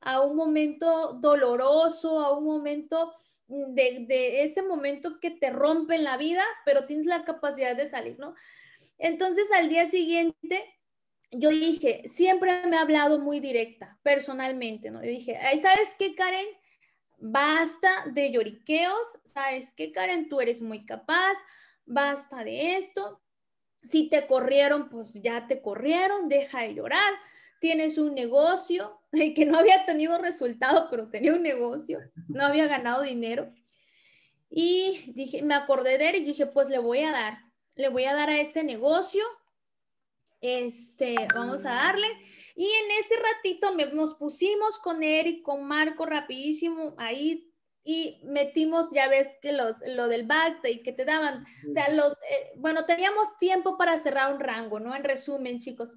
a un momento doloroso, a un momento de, ese momento que te rompe en la vida, pero tienes la capacidad de salir, ¿no? Entonces al día siguiente, yo dije, siempre me ha hablado muy directa, personalmente, ¿no? Yo dije, ¿sabes qué, Karen? Basta de lloriqueos, ¿sabes qué, Karen? Tú eres muy capaz, basta de esto. Si te corrieron, pues ya te corrieron, deja de llorar, tienes un negocio, que no había tenido resultado, pero tenía un negocio, no había ganado dinero. Y dije, me acordé de él y dije, pues le voy a dar, le voy a dar a ese negocio, este, vamos a darle. Y en ese ratito nos pusimos con Eric, con Marco rapidísimo, ahí y metimos, ya ves que los, lo del y que te daban, o sea, los, eh, bueno, teníamos tiempo para cerrar un rango, ¿no? En resumen, chicos.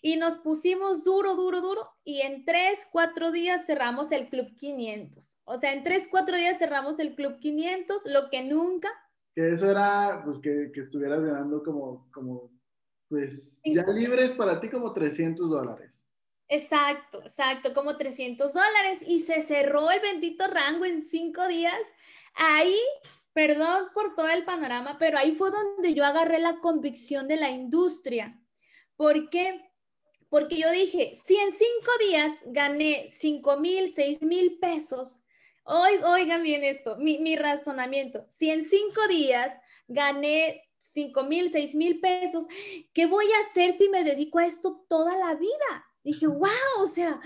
Y nos pusimos duro, duro, duro, y en tres, cuatro días cerramos el Club 500. O sea, en tres, cuatro días cerramos el Club 500, lo que nunca. Que eso era, pues, que, que estuvieras ganando como, como, pues, ya libres para ti como 300 dólares. Exacto, exacto, como 300 dólares y se cerró el bendito rango en cinco días. Ahí, perdón por todo el panorama, pero ahí fue donde yo agarré la convicción de la industria. ¿Por qué? Porque yo dije, si en cinco días gané cinco mil, seis mil pesos, oigan bien esto, mi, mi razonamiento. Si en cinco días gané cinco mil, seis mil pesos, ¿qué voy a hacer si me dedico a esto toda la vida? Dije, wow, o sea,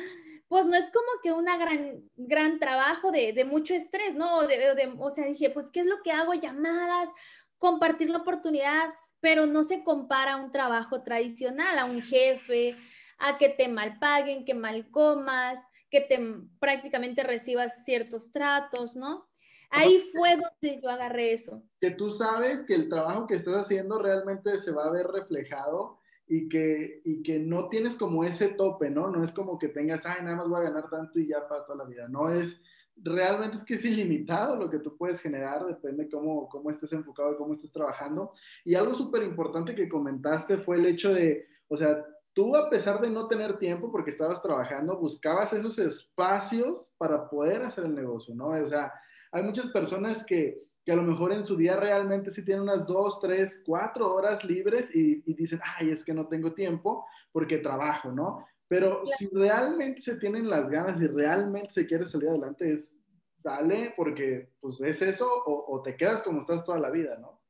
pues no es como que un gran, gran trabajo de, de mucho estrés, ¿no? De, o sea, dije, pues, ¿qué es lo que hago? Llamadas, compartir la oportunidad, pero no se compara a un trabajo tradicional, a un jefe, a que te mal paguen, que mal comas, que te prácticamente recibas ciertos tratos, ¿no? Ahí fue donde yo agarré eso. Que tú sabes que el trabajo que estás haciendo realmente se va a ver reflejado y que, y que no tienes como ese tope, ¿no? No es como que tengas, ay, nada más voy a ganar tanto y ya para toda la vida. No es, realmente es que es ilimitado lo que tú puedes generar, depende cómo, cómo estés enfocado y cómo estés trabajando. Y algo súper importante que comentaste fue el hecho de, o sea, tú a pesar de no tener tiempo porque estabas trabajando, buscabas esos espacios para poder hacer el negocio, ¿no? O sea, hay muchas personas que, que a lo mejor en su día realmente sí tienen unas dos, tres, cuatro horas libres y, y dicen, ay, es que no tengo tiempo porque trabajo, ¿no? Pero si realmente se tienen las ganas y realmente se quiere salir adelante, es dale, porque pues es eso o, o, te quedas como estás toda la vida, ¿no?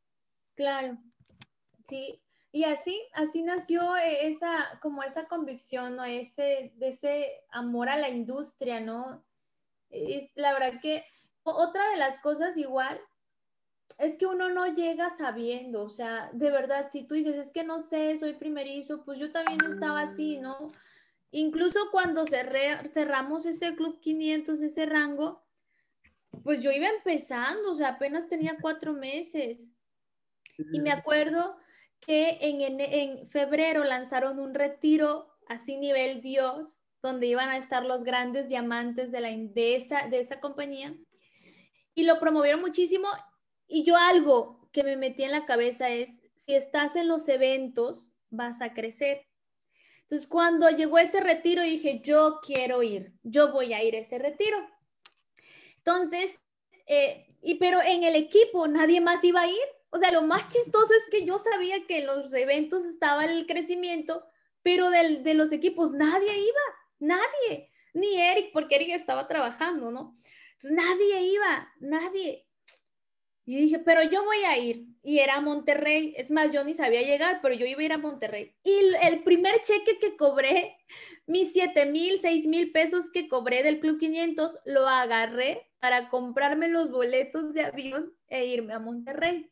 Claro, sí, y así, así nació esa, como esa convicción, ¿no? Ese, de ese amor a la industria, ¿no? Es la verdad que otra de las cosas igual es que uno no llega sabiendo, o sea, de verdad, si tú dices, es que no sé, soy primerizo, pues yo también estaba así, ¿no? Incluso cuando cerramos ese Club 500, ese rango, pues yo iba empezando, o sea, apenas tenía cuatro meses. Y me acuerdo que en, en, febrero lanzaron un retiro así nivel Dios, donde iban a estar los grandes diamantes de, la, de, esa, de esa compañía. Y lo promovieron muchísimo. Y yo algo que me metí en la cabeza es, si estás en los eventos, vas a crecer. Entonces, cuando llegó ese retiro, dije, yo quiero ir, yo voy a ir a ese retiro. Entonces, eh, y pero en el equipo nadie más iba a ir. O sea, lo más chistoso es que yo sabía que en los eventos estaba el crecimiento, pero de los equipos nadie iba, nadie, ni Eric, porque Eric estaba trabajando, ¿no? Entonces nadie iba, nadie. Y dije, pero yo voy a ir. Y era a Monterrey. Es más, yo ni sabía llegar, pero yo iba a ir a Monterrey. Y el primer cheque que cobré, mis 7 mil, 6 mil pesos que cobré del Club 500, lo agarré para comprarme los boletos de avión e irme a Monterrey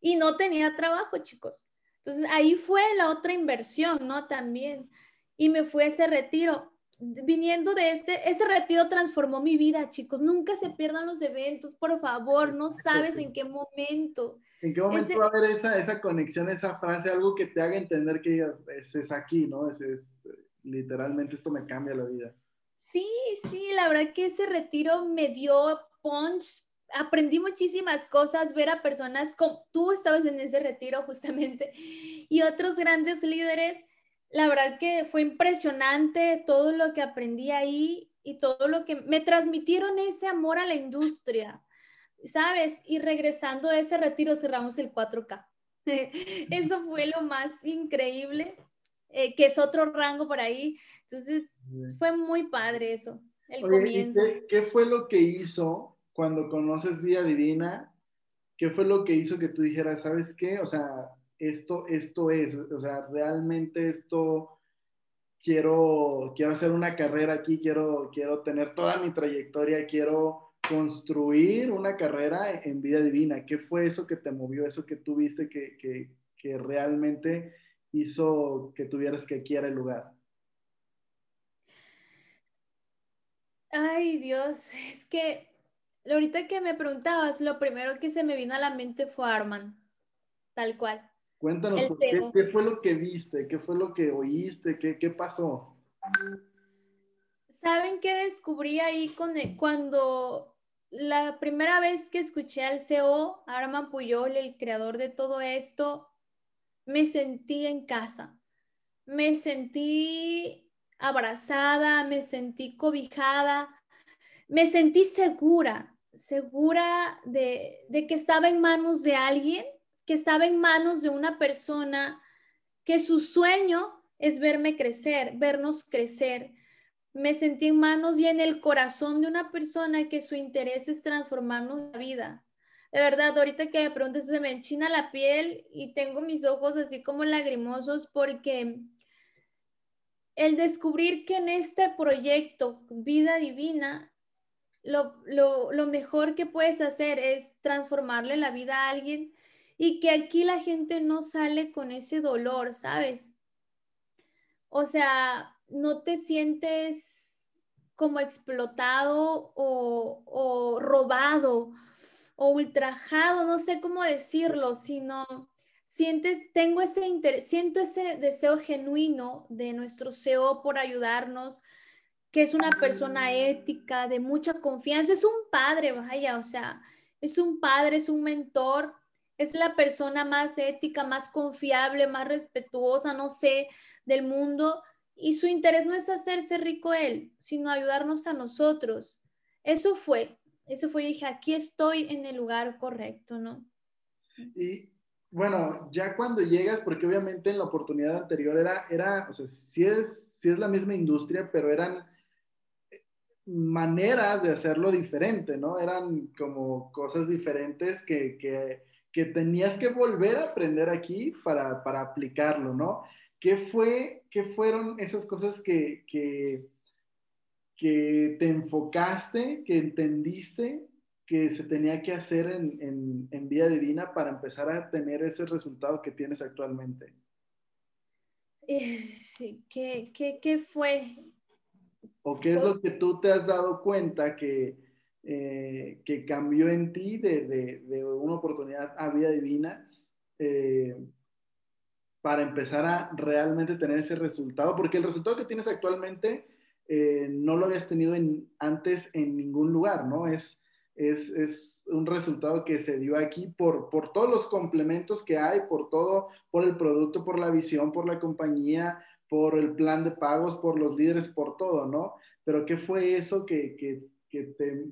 y no tenía trabajo, chicos. Entonces ahí fue la otra inversión, ¿no? También. Y me fue ese retiro. Viniendo de ese, ese retiro transformó mi vida, chicos. Nunca se pierdan los eventos, por favor. No sabes en qué momento. ¿En qué momento va a haber esa, esa conexión, esa frase, algo que te haga entender que es, es aquí, ¿no? Es, es, literalmente esto me cambia la vida. Sí, sí, la verdad que ese retiro me dio punch aprendí muchísimas cosas, ver a personas como tú estabas en ese retiro justamente y otros grandes líderes. La verdad que fue impresionante todo lo que aprendí ahí y todo lo que me transmitieron ese amor a la industria, ¿sabes? Y regresando a ese retiro cerramos el 4K. Eso fue lo más increíble, eh, que es otro rango por ahí. Entonces, fue muy padre eso, el comienzo. ¿Qué fue lo que hizo cuando conoces Vía Divina, ¿qué fue lo que hizo que tú dijeras, sabes qué? O sea, esto, esto es, o sea, realmente esto quiero, quiero hacer una carrera aquí, quiero, quiero tener toda mi trayectoria, quiero construir una carrera en vida divina. ¿Qué fue eso que te movió, eso que tú viste que, que, que realmente hizo que tuvieras que aquí era el lugar? Ay, Dios, es que ahorita que me preguntabas, lo primero que se me vino a la mente fue Arman, tal cual. Cuéntanos, ¿qué, fue lo que viste? ¿Qué fue lo que oíste? ¿Qué, qué pasó? ¿Saben qué descubrí ahí con cuando la primera vez que escuché al CEO, Arman Puyol, el creador de todo esto, me sentí en casa. Me sentí abrazada, me sentí cobijada, me sentí segura segura de, que estaba en manos de alguien, que estaba en manos de una persona que su sueño es verme crecer, vernos crecer, me sentí en manos y en el corazón de una persona que su interés es transformarnos la vida. De verdad, ahorita que me preguntas, se me enchina la piel y tengo mis ojos así como lagrimosos porque el descubrir que en este proyecto Vida Divina, lo, lo, mejor que puedes hacer es transformarle la vida a alguien y que aquí la gente no sale con ese dolor, ¿sabes? O sea, no te sientes como explotado o, o robado o ultrajado, no sé cómo decirlo, sino sientes, tengo ese interés, siento ese deseo genuino de nuestro CEO por ayudarnos, que es una persona ética, de mucha confianza, es un padre, vaya, o sea, es un padre, es un mentor, es la persona más ética, más confiable, más respetuosa, no sé, del mundo. Y su interés no es hacerse rico él, sino ayudarnos a nosotros. Eso fue, eso fue, dije, aquí estoy en el lugar correcto, ¿no? Y bueno, ya cuando llegas, porque obviamente en la oportunidad anterior era, era o sea, sí es, sí es la misma industria, pero eran maneras de hacerlo diferente, ¿no? Eran como cosas diferentes que, que, que tenías que volver a aprender aquí para, para aplicarlo, ¿no? ¿Qué, fue, ¿Qué fueron esas cosas que, que, que te enfocaste, que entendiste que se tenía que hacer en, en, en Vía Divina para empezar a tener ese resultado que tienes actualmente? Eh, ¿Qué, qué, qué fue? ¿O qué es lo que tú te has dado cuenta que, eh, que cambió en ti de, una oportunidad a vida divina eh, para empezar a realmente tener ese resultado? Porque el resultado que tienes actualmente eh, no lo habías tenido en, antes en ningún lugar, ¿no? Es, es, es, un resultado que se dio aquí por, por todos los complementos que hay, por todo, por el producto, por la visión, por la compañía, por el plan de pagos, por los líderes, por todo, ¿no? Pero ¿qué fue eso que, que, que te,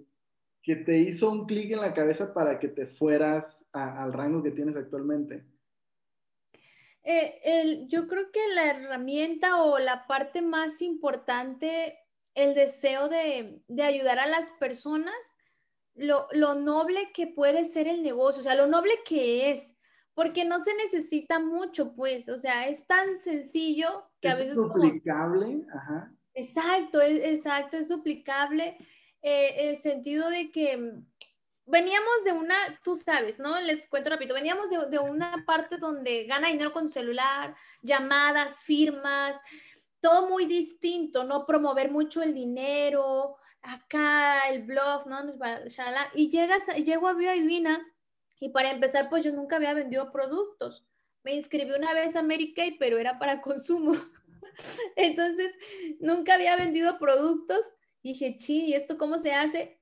que te hizo un clic en la cabeza para que te fueras a, al rango que tienes actualmente? Eh, el, yo creo que la herramienta o la parte más importante, el deseo de, de ayudar a las personas, lo, lo, noble que puede ser el negocio, o sea, lo noble que es, porque no se necesita mucho, pues, o sea, es tan sencillo que a veces... Es duplicable, ajá. Exacto, es, exacto, es duplicable. Eh, el sentido de que mm, veníamos de una, tú sabes, ¿no? Les cuento rápido, veníamos de, de una parte donde gana dinero con celular, llamadas, firmas, todo muy distinto, ¿no? Promover mucho el dinero, acá el blog, ¿no? Y llegas, llego a Vida Divina y para empezar, pues yo nunca había vendido productos. Me inscribí una vez a Kay, pero era para consumo. Entonces, nunca había vendido productos. Dije, chi, ¿y esto cómo se hace?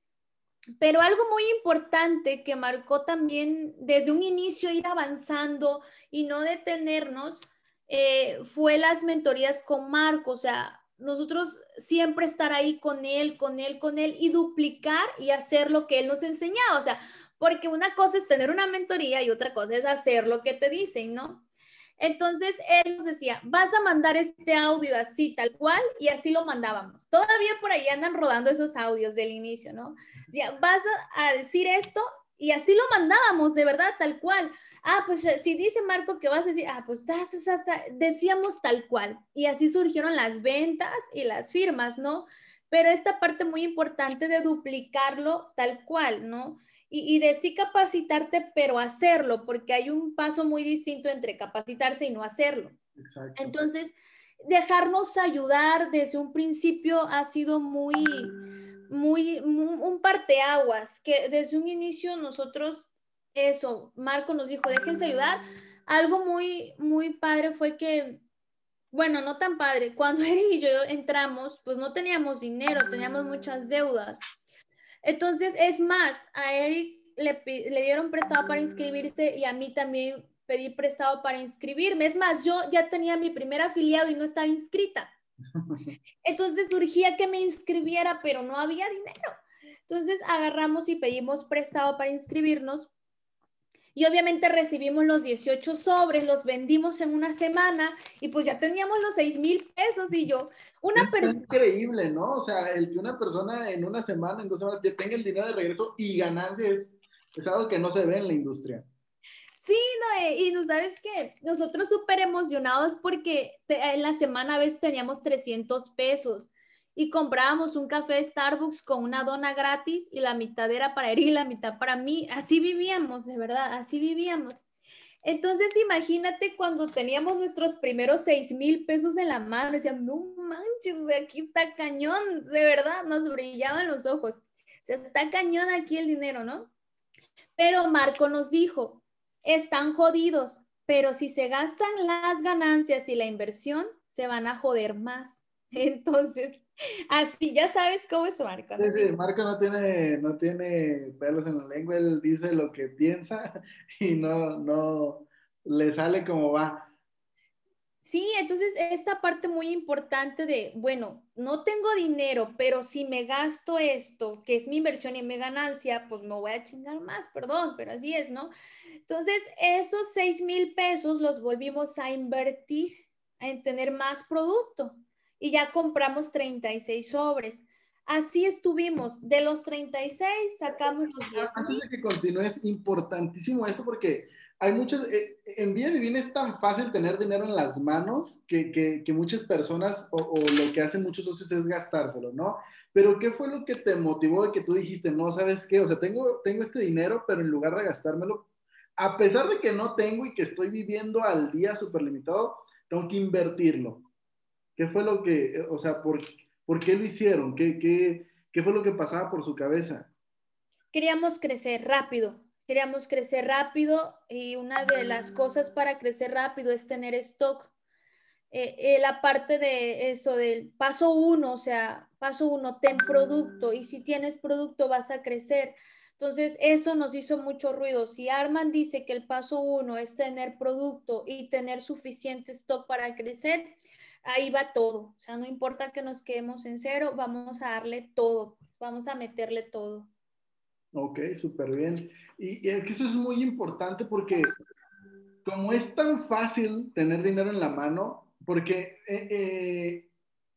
Pero algo muy importante que marcó también desde un inicio ir avanzando y no detenernos eh, fue las mentorías con Marco. O sea, nosotros siempre estar ahí con él, con él, con él y duplicar y hacer lo que él nos enseñaba. O sea, porque una cosa es tener una mentoría y otra cosa es hacer lo que te dicen, ¿no? Entonces él nos decía, vas a mandar este audio así, tal cual, y así lo mandábamos. Todavía por ahí andan rodando esos audios del inicio, ¿no? Decía, vas a decir esto y así lo mandábamos, de verdad, tal cual. Ah, pues eh, si dice Marco que vas a decir, ah, pues decíamos tal cual. Y así surgieron las ventas y las firmas, ¿no? Pero esta parte muy importante de duplicarlo tal cual, ¿no? Y, y de sí capacitarte, pero hacerlo, porque hay un paso muy distinto entre capacitarse y no hacerlo. Exacto. Entonces, dejarnos ayudar desde un principio ha sido muy muy, un parteaguas, que desde un inicio nosotros, eso, Marco nos dijo, déjense ayudar. Algo muy, muy padre fue que, bueno, no tan padre, cuando Eric y yo entramos, pues no teníamos dinero, teníamos muchas deudas. Entonces, es más, a Eric le, le dieron prestado para inscribirse y a mí también pedí prestado para inscribirme. Es más, yo ya tenía mi primer afiliado y no estaba inscrita. Entonces surgía que me inscribiera, pero no había dinero. Entonces agarramos y pedimos prestado para inscribirnos. Y obviamente recibimos los 18 sobres, los vendimos en una semana y pues ya teníamos los 6 mil pesos y yo, una persona... increíble, ¿no? O sea, el que una persona en una semana, en dos semanas, tenga el dinero de regreso y ganancias es, algo que no se ve en la industria. Sí, Noé, y no sabes qué, nosotros súper emocionados porque en la semana a veces teníamos 300 pesos y comprábamos un café Starbucks con una dona gratis y la mitad era para él y la mitad para mí. Así vivíamos, de verdad, así vivíamos. Entonces, imagínate cuando teníamos nuestros primeros seis mil pesos en la mano, decían, no manches, aquí está cañón, de verdad, nos brillaban los ojos. O sea, está cañón aquí el dinero, ¿no? Pero Marco nos dijo, están jodidos, pero si se gastan las ganancias y la inversión, se van a joder más. Entonces, Así, ya sabes cómo es Marco. Sí, sí, Marco no tiene, no tiene pelos en la lengua, él dice lo que piensa y no, no le sale como va. Sí, entonces esta parte muy importante de, bueno, no tengo dinero, pero si me gasto esto, que es mi inversión y mi ganancia, pues me voy a chingar más, perdón, pero así es, ¿no? Entonces, esos seis mil pesos los volvimos a invertir en tener más producto y ya compramos 36 sobres. Así estuvimos. De los 36 sacamos los 10. Antes de que continúes, importantísimo esto porque hay muchos, eh, en Vida Divina es tan fácil tener dinero en las manos que, que, muchas personas o, o, lo que hacen muchos socios es gastárselo, ¿no? Pero ¿qué fue lo que te motivó de que tú dijiste, no, sabes qué? O sea, tengo, tengo este dinero, pero en lugar de gastármelo, a pesar de que no tengo y que estoy viviendo al día súper limitado, tengo que invertirlo. ¿Qué fue lo que, o sea, por, por qué lo hicieron? ¿Qué, qué, qué fue lo que pasaba por su cabeza? Queríamos crecer rápido, queríamos crecer rápido y una de las cosas para crecer rápido es tener stock. Eh, eh, la parte de eso del paso uno, o sea, paso uno, ten producto y si tienes producto vas a crecer. Entonces, eso nos hizo mucho ruido. Si Arman dice que el paso uno es tener producto y tener suficiente stock para crecer, ahí va todo. O sea, no importa que nos quedemos en cero, vamos a darle todo, pues vamos a meterle todo. Ok, súper bien. Y, es que eso es muy importante porque como es tan fácil tener dinero en la mano, porque eh, eh,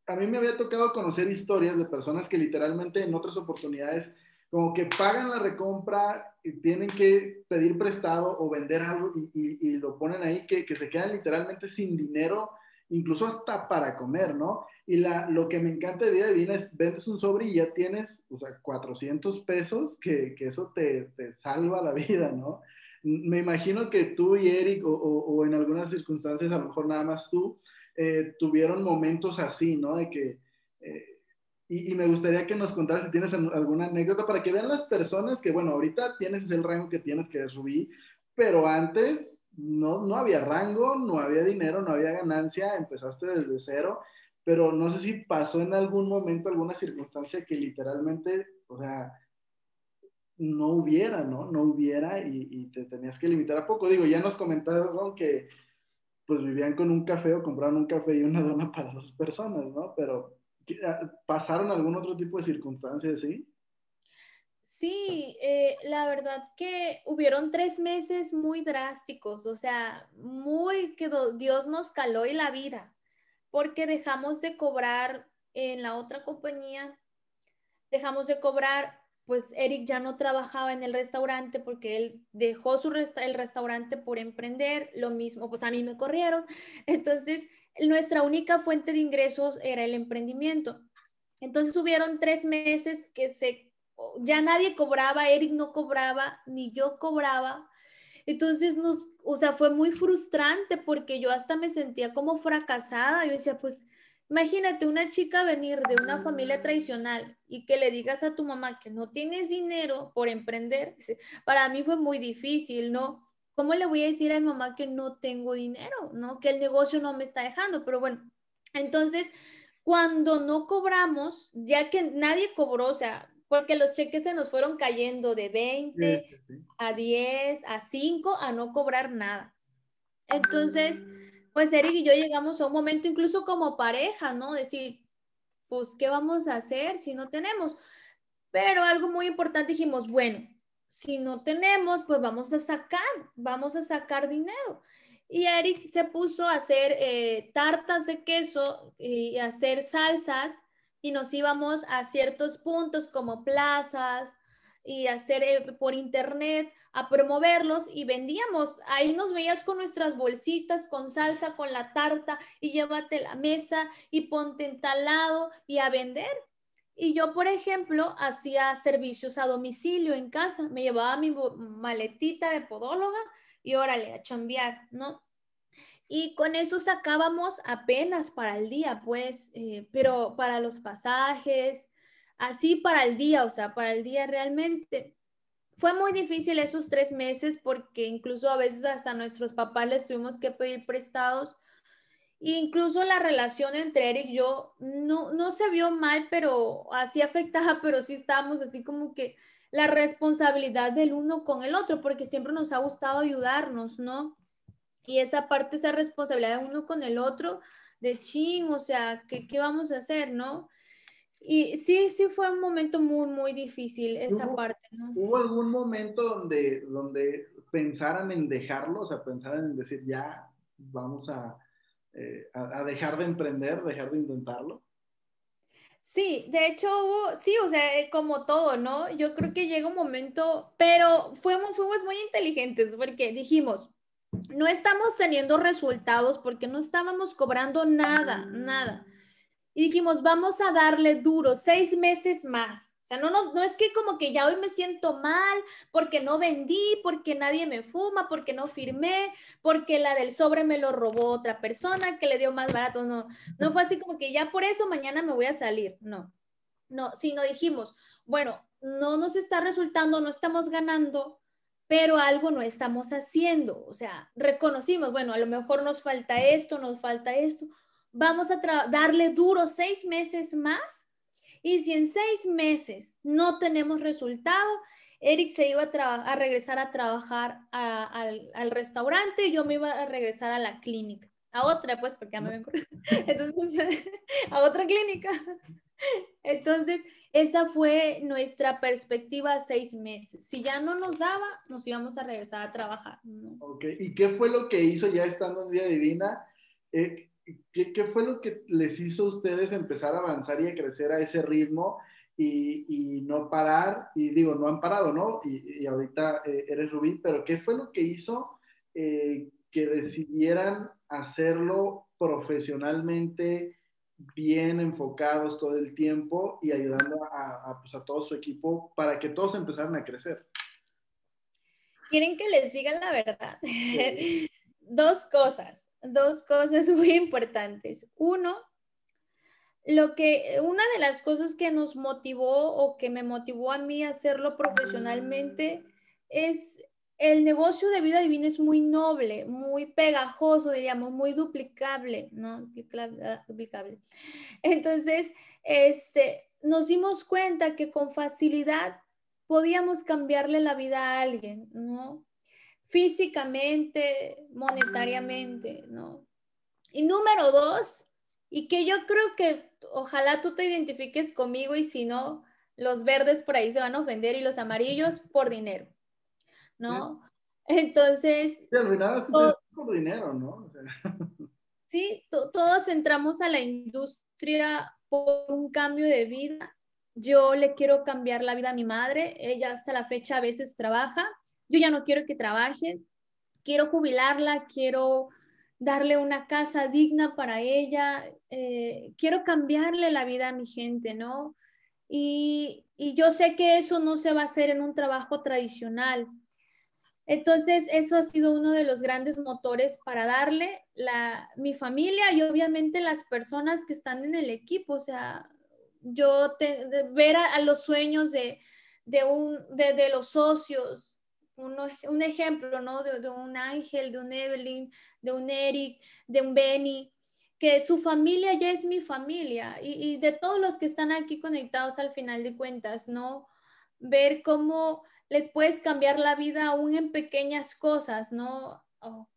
a mí me había tocado conocer historias de personas que literalmente en otras oportunidades como que pagan la recompra, y tienen que pedir prestado o vender algo y, lo ponen ahí, que, que, se quedan literalmente sin dinero incluso hasta para comer, ¿no? Y la, lo que me encanta de Vida Divina es, vendes un sobre y ya tienes, o sea, 400 pesos, que, que eso te, te, salva la vida, ¿no? Me imagino que tú y Eric, o, o, en algunas circunstancias, a lo mejor nada más tú, eh, tuvieron momentos así, ¿no? De que... Eh, y, y, me gustaría que nos contaras si tienes alguna anécdota para que vean las personas que, bueno, ahorita tienes el rango que tienes, que es Rubí, pero antes no, no había rango, no había dinero, no había ganancia, empezaste desde cero, pero no sé si pasó en algún momento alguna circunstancia que literalmente, o sea, no hubiera, ¿no? No hubiera y, te tenías que limitar a poco. Digo, ya nos comentaron que pues vivían con un café o compraron un café y una dona para dos personas, ¿no? Pero ¿pasaron algún otro tipo de circunstancias, sí? Sí, eh, la verdad que hubieron tres meses muy drásticos, o sea, muy que Dios nos caló y la vida, porque dejamos de cobrar en la otra compañía, dejamos de cobrar, pues Eric ya no trabajaba en el restaurante porque él dejó su el restaurante por emprender, lo mismo, pues a mí me corrieron, entonces nuestra única fuente de ingresos era el emprendimiento. Entonces hubieron tres meses que se ya nadie cobraba, Eric no cobraba, ni yo cobraba. Entonces nos, o sea, fue muy frustrante porque yo hasta me sentía como fracasada. Yo decía, pues, imagínate una chica venir de una familia tradicional y que le digas a tu mamá que no tienes dinero por emprender. Para mí fue muy difícil, ¿no? ¿Cómo le voy a decir a mi mamá que no tengo dinero, ¿no? Que el negocio no me está dejando. Pero bueno, entonces, cuando no cobramos, ya que nadie cobró, o sea, porque los cheques se nos fueron cayendo de 20 a 10, a 5, a no cobrar nada. Entonces, pues Eric y yo llegamos a un momento incluso como pareja, ¿no? Decir, pues, ¿qué vamos a hacer si no tenemos? Pero algo muy importante dijimos, bueno, si no tenemos, pues vamos a sacar, vamos a sacar dinero. Y Eric se puso a hacer eh, tartas de queso y hacer salsas y nos íbamos a ciertos puntos como plazas y hacer eh, por internet a promoverlos y vendíamos. Ahí nos veías con nuestras bolsitas, con salsa, con la tarta y llévate la mesa y ponte en tal lado y a vender. Y yo, por ejemplo, hacía servicios a domicilio en casa. Me llevaba mi maletita de podóloga y órale, a chambear, ¿no? Y con eso sacábamos apenas para el día, pues, eh, pero para los pasajes, así para el día, o sea, para el día realmente. Fue muy difícil esos tres meses porque incluso a veces hasta nuestros papás les tuvimos que pedir prestados incluso la relación entre Eric y yo no, no se vio mal, pero así afectada, pero sí estábamos así como que la responsabilidad del uno con el otro, porque siempre nos ha gustado ayudarnos, ¿no? Y esa parte, esa responsabilidad de uno con el otro, de ching, o sea, ¿qué, qué vamos a hacer, no? Y sí, sí fue un momento muy, muy difícil esa parte, ¿no? ¿Hubo algún momento donde, donde pensaran en dejarlo, o sea, pensaran en decir, ya, vamos a, eh, a, dejar de emprender, dejar de intentarlo? Sí, de hecho hubo, sí, o sea, eh, como todo, ¿no? Yo creo que llega un momento, pero fuimos, fuimos muy inteligentes porque dijimos, no estamos teniendo resultados porque no estábamos cobrando nada, nada. Y dijimos, vamos a darle duro, seis meses más. O sea, no, no, no es que como que ya hoy me siento mal porque no vendí, porque nadie me fuma, porque no firmé, porque la del sobre me lo robó otra persona que le dio más barato. No, no fue así como que ya por eso mañana me voy a salir. No, no, sino dijimos, bueno, no nos está resultando, no estamos ganando, pero algo no estamos haciendo. O sea, reconocimos, bueno, a lo mejor nos falta esto, nos falta esto. Vamos a darle duro seis meses más y si en seis meses no tenemos resultado, Eric se iba a, a regresar a trabajar al, al, restaurante y yo me iba a regresar a la clínica. A otra, pues, porque ya me ven. Entonces, a otra clínica. Entonces, esa fue nuestra perspectiva a seis meses. Si ya no nos daba, nos íbamos a regresar a trabajar. Ok, ¿y qué fue lo que hizo ya estando en Vida Divina? Eh, ¿qué, ¿qué, fue lo que les hizo a ustedes empezar a avanzar y a crecer a ese ritmo y, y no parar? Y digo, no han parado, ¿no? Y, y ahorita eh, eres Rubí, pero ¿qué fue lo que hizo eh, que decidieran hacerlo profesionalmente? bien enfocados todo el tiempo y ayudando a, a, pues a todo su equipo para que todos empezaran a crecer. ¿Quieren que les diga la verdad? Sí. dos cosas, dos cosas muy importantes. Uno, lo que una de las cosas que nos motivó o que me motivó a mí a hacerlo profesionalmente es el negocio de vida divina es muy noble, muy pegajoso, diríamos, muy duplicable, ¿no? Duplicable. Entonces, este, nos dimos cuenta que con facilidad podíamos cambiarle la vida a alguien, ¿no? Físicamente, monetariamente, ¿no? Y número dos, y que yo creo que ojalá tú te identifiques conmigo y si no, los verdes por ahí se van a ofender y los amarillos por dinero, ¿no? Entonces... Sí, al final es por dinero, ¿no? O sea. Sí, todos entramos a la industria por un cambio de vida. Yo le quiero cambiar la vida a mi madre. Ella hasta la fecha a veces trabaja yo ya no quiero que trabaje, quiero jubilarla, quiero darle una casa digna para ella, eh, quiero cambiarle la vida a mi gente, ¿no? Y, y, yo sé que eso no se va a hacer en un trabajo tradicional. Entonces, eso ha sido uno de los grandes motores para darle la, mi familia y obviamente las personas que están en el equipo. O sea, yo ver a, los sueños de, de, un, de los socios, un ejemplo, ¿no? De, un Ángel, de un Evelyn, de un Eric, de un Benny, que su familia ya es mi familia y, de todos los que están aquí conectados al final de cuentas, ¿no? Ver cómo les puedes cambiar la vida aún en pequeñas cosas, ¿no?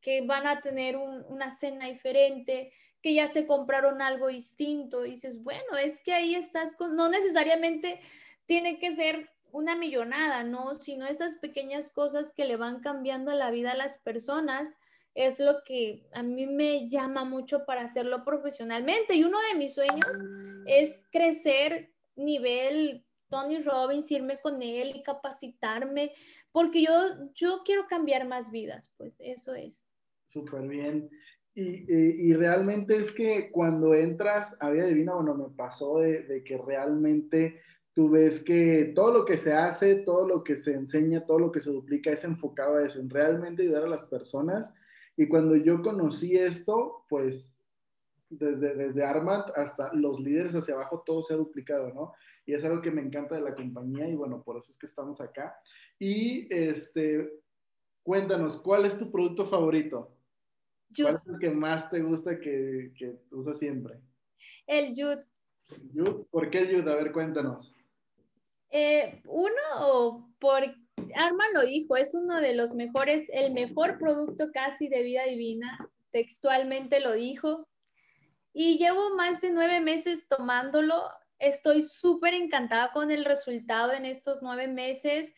que van a tener un, una cena diferente, que ya se compraron algo distinto. Y dices, bueno, es que ahí estás, con, no necesariamente tiene que ser una millonada, ¿no? Sino esas pequeñas cosas que le van cambiando la vida a las personas es lo que a mí me llama mucho para hacerlo profesionalmente. Y uno de mis sueños es crecer nivel Tony Robbins, irme con él y capacitarme, porque yo, yo quiero cambiar más vidas, pues eso es. Súper bien. Y, y, realmente es que cuando entras a Vida Divina, bueno, me pasó de, que realmente tú ves que todo lo que se hace, todo lo que se enseña, todo lo que se duplica es enfocado a eso, en realmente ayudar a las personas. Y cuando yo conocí esto, pues desde, desde Armand hasta los líderes hacia abajo, todo se ha duplicado, ¿no? Y es algo que me encanta de la compañía y bueno, por eso es que estamos acá. Y este, cuéntanos, ¿cuál es tu producto favorito? ¿Cuál es el que más te gusta que, que usas siempre? El Jude. ¿Por qué el? A ver, cuéntanos. Eh, uno, por Armand lo dijo, es uno de los mejores, el mejor producto casi de vida divina, textualmente lo dijo. Y llevo más de nueve meses tomándolo. Estoy súper encantada con el resultado en estos nueve meses.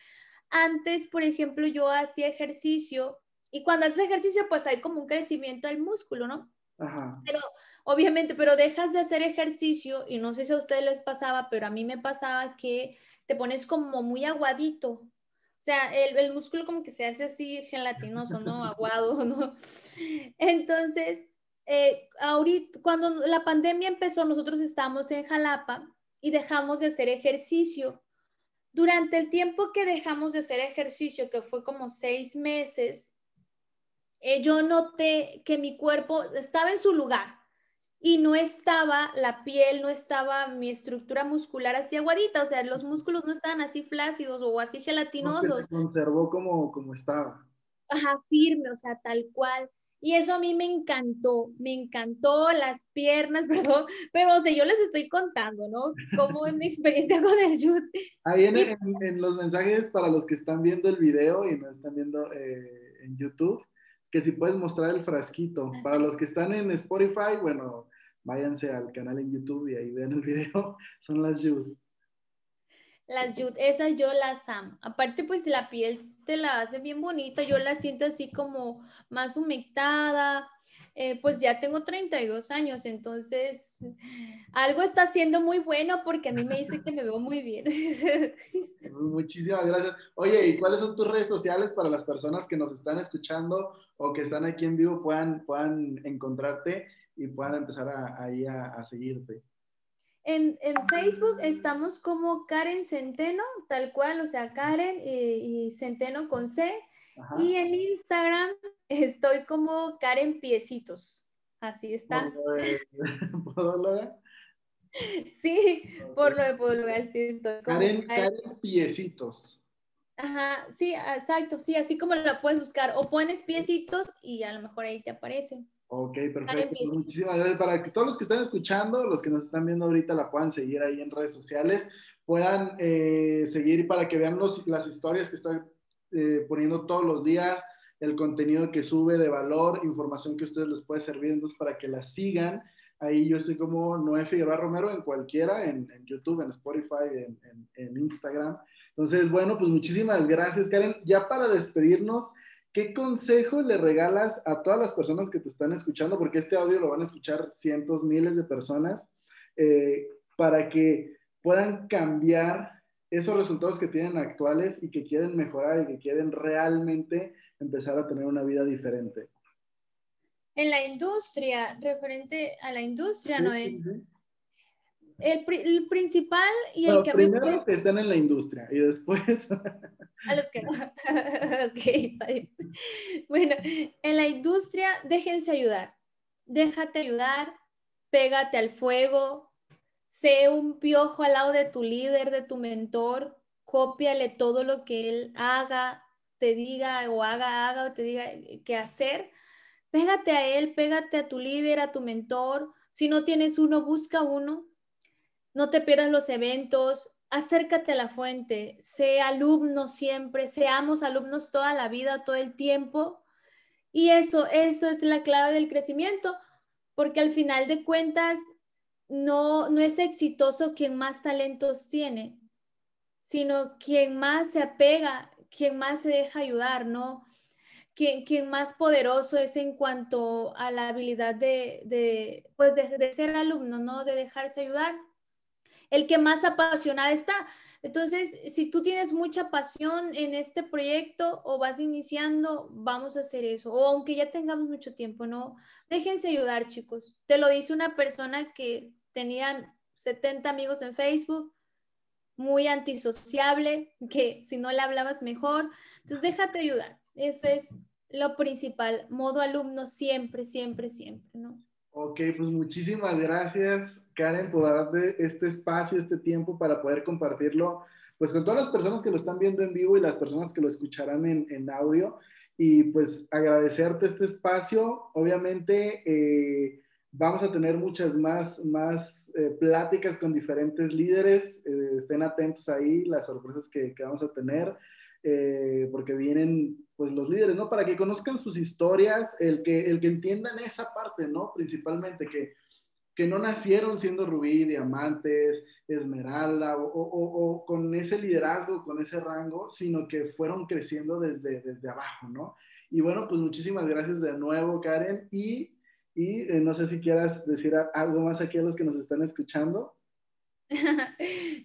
Antes, por ejemplo, yo hacía ejercicio y cuando haces ejercicio, pues hay como un crecimiento del músculo, ¿no? Ajá. Pero obviamente, pero dejas de hacer ejercicio y no sé si a ustedes les pasaba, pero a mí me pasaba que te pones como muy aguadito. O sea, el, el músculo como que se hace así gelatinoso, ¿no? Aguado, ¿no? Entonces, eh, ahorita, cuando la pandemia empezó, nosotros estábamos en Jalapa y dejamos de hacer ejercicio. Durante el tiempo que dejamos de hacer ejercicio, que fue como seis meses, eh, yo noté que mi cuerpo estaba en su lugar y no estaba la piel, no estaba mi estructura muscular así aguadita, o sea, los músculos no estaban así flácidos o así gelatinosos. se conservó como, como estaba. Ajá, firme, o sea, tal cual. Y eso a mí me encantó, me encantó las piernas, perdón, pero o sea, yo les estoy contando, ¿no? Cómo es mi experiencia con el Jude. Ahí en, en, los mensajes para los que están viendo el video y no están viendo eh, en YouTube, que si puedes mostrar el frasquito. Para los que están en Spotify, bueno, váyanse al canal en YouTube y ahí vean el video. Son las Jude. Las Jude, esas yo las amo. Aparte, pues la piel te la hace bien bonita, yo la siento así como más humectada. Eh, pues ya tengo 32 años, entonces algo está siendo muy bueno porque a mí me dice que me veo muy bien. Muchísimas gracias. Oye, ¿y cuáles son tus redes sociales para las personas que nos están escuchando o que están aquí en vivo puedan, puedan encontrarte y puedan empezar ahí a seguirte? En, Facebook estamos como Karen Centeno, tal cual, o sea, Karen y, Centeno con C. Y en Instagram estoy como Karen Piecitos. Así está. ¿Podóloga? Sí, por lo de podóloga, sí estoy. Karen, Karen Piecitos. Ajá, sí, exacto, sí, así como la puedes buscar. O pones piecitos y a lo mejor ahí te aparece. Ok, perfecto. Pues muchísimas gracias. Para que todos los que están escuchando, los que nos están viendo ahorita, la puedan seguir ahí en redes sociales, puedan eh, seguir para que vean los, las historias que están eh, poniendo todos los días, el contenido que sube de valor, información que a ustedes les puede servir, entonces para que la sigan. Ahí yo estoy como Noé Figueroa Romero en cualquiera, en, YouTube, en Spotify, en, en Instagram. Entonces, bueno, pues muchísimas gracias, Karen. Ya para despedirnos, ¿qué consejo le regalas a todas las personas que te están escuchando? Porque este audio lo van a escuchar cientos, miles de personas, eh, para que puedan cambiar esos resultados que tienen actuales y que quieren mejorar y que quieren realmente empezar a tener una vida diferente. En la industria, referente a la industria, ¿no? es el, principal y el que... Primero que están en la industria y después... A los que no. ok, Bueno, en la industria déjense ayudar. Déjate ayudar, pégate al fuego, sé un piojo al lado de tu líder, de tu mentor, cópiale todo lo que él haga, te diga o haga, haga o te diga qué hacer. Pégate a él, pégate a tu líder, a tu mentor. Si no tienes uno, busca uno no te pierdas los eventos, acércate a la fuente, sé alumno siempre, seamos alumnos toda la vida, todo el tiempo. Y eso, eso es la clave del crecimiento, porque al final de cuentas no, no es exitoso quien más talentos tiene, sino quien más se apega, quien más se deja ayudar, ¿no? Quien, quien más poderoso es en cuanto a la habilidad de, de pues de, de ser alumno, ¿no? De dejarse ayudar el que más apasionada está. Entonces, si tú tienes mucha pasión en este proyecto o vas iniciando, vamos a hacer eso. O aunque ya tengamos mucho tiempo, no, déjense ayudar, chicos. Te lo dice una persona que tenían 70 amigos en Facebook, muy antisociable, que si no le hablabas mejor. Entonces, déjate ayudar. Eso es lo principal. Modo alumno siempre, siempre, siempre, ¿no? Ok, pues muchísimas gracias, Karen, por darte este espacio, este tiempo para poder compartirlo, pues con todas las personas que lo están viendo en vivo y las personas que lo escucharán en, audio. Y pues agradecerte este espacio. Obviamente eh, vamos a tener muchas más, más eh, pláticas con diferentes líderes. Eh, estén atentos ahí, las sorpresas que, que vamos a tener. Eh, porque vienen pues los líderes, ¿no? Para que conozcan sus historias, el que, el que entiendan esa parte, ¿no? Principalmente que, que no nacieron siendo rubí, diamantes, esmeralda o, o, con ese liderazgo, con ese rango, sino que fueron creciendo desde, desde abajo, ¿no? Y bueno, pues muchísimas gracias de nuevo, Karen, y, y eh, no sé si quieras decir algo más aquí a los que nos están escuchando.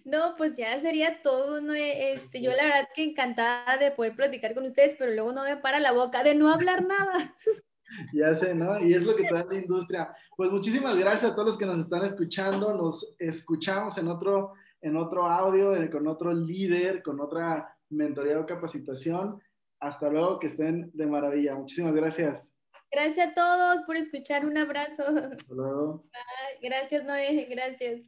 No, pues ya sería todo, ¿no? Este, yo la verdad que encantada de poder platicar con ustedes, pero luego no me para la boca de no hablar nada. Ya sé, ¿no? Y es lo que da la industria. Pues muchísimas gracias a todos los que nos están escuchando. Nos escuchamos en otro, en otro audio, con otro líder, con otra mentoría o capacitación. Hasta luego, que estén de maravilla. Muchísimas gracias. Gracias a todos por escuchar. Un abrazo. Luego. Gracias, Noé. Gracias.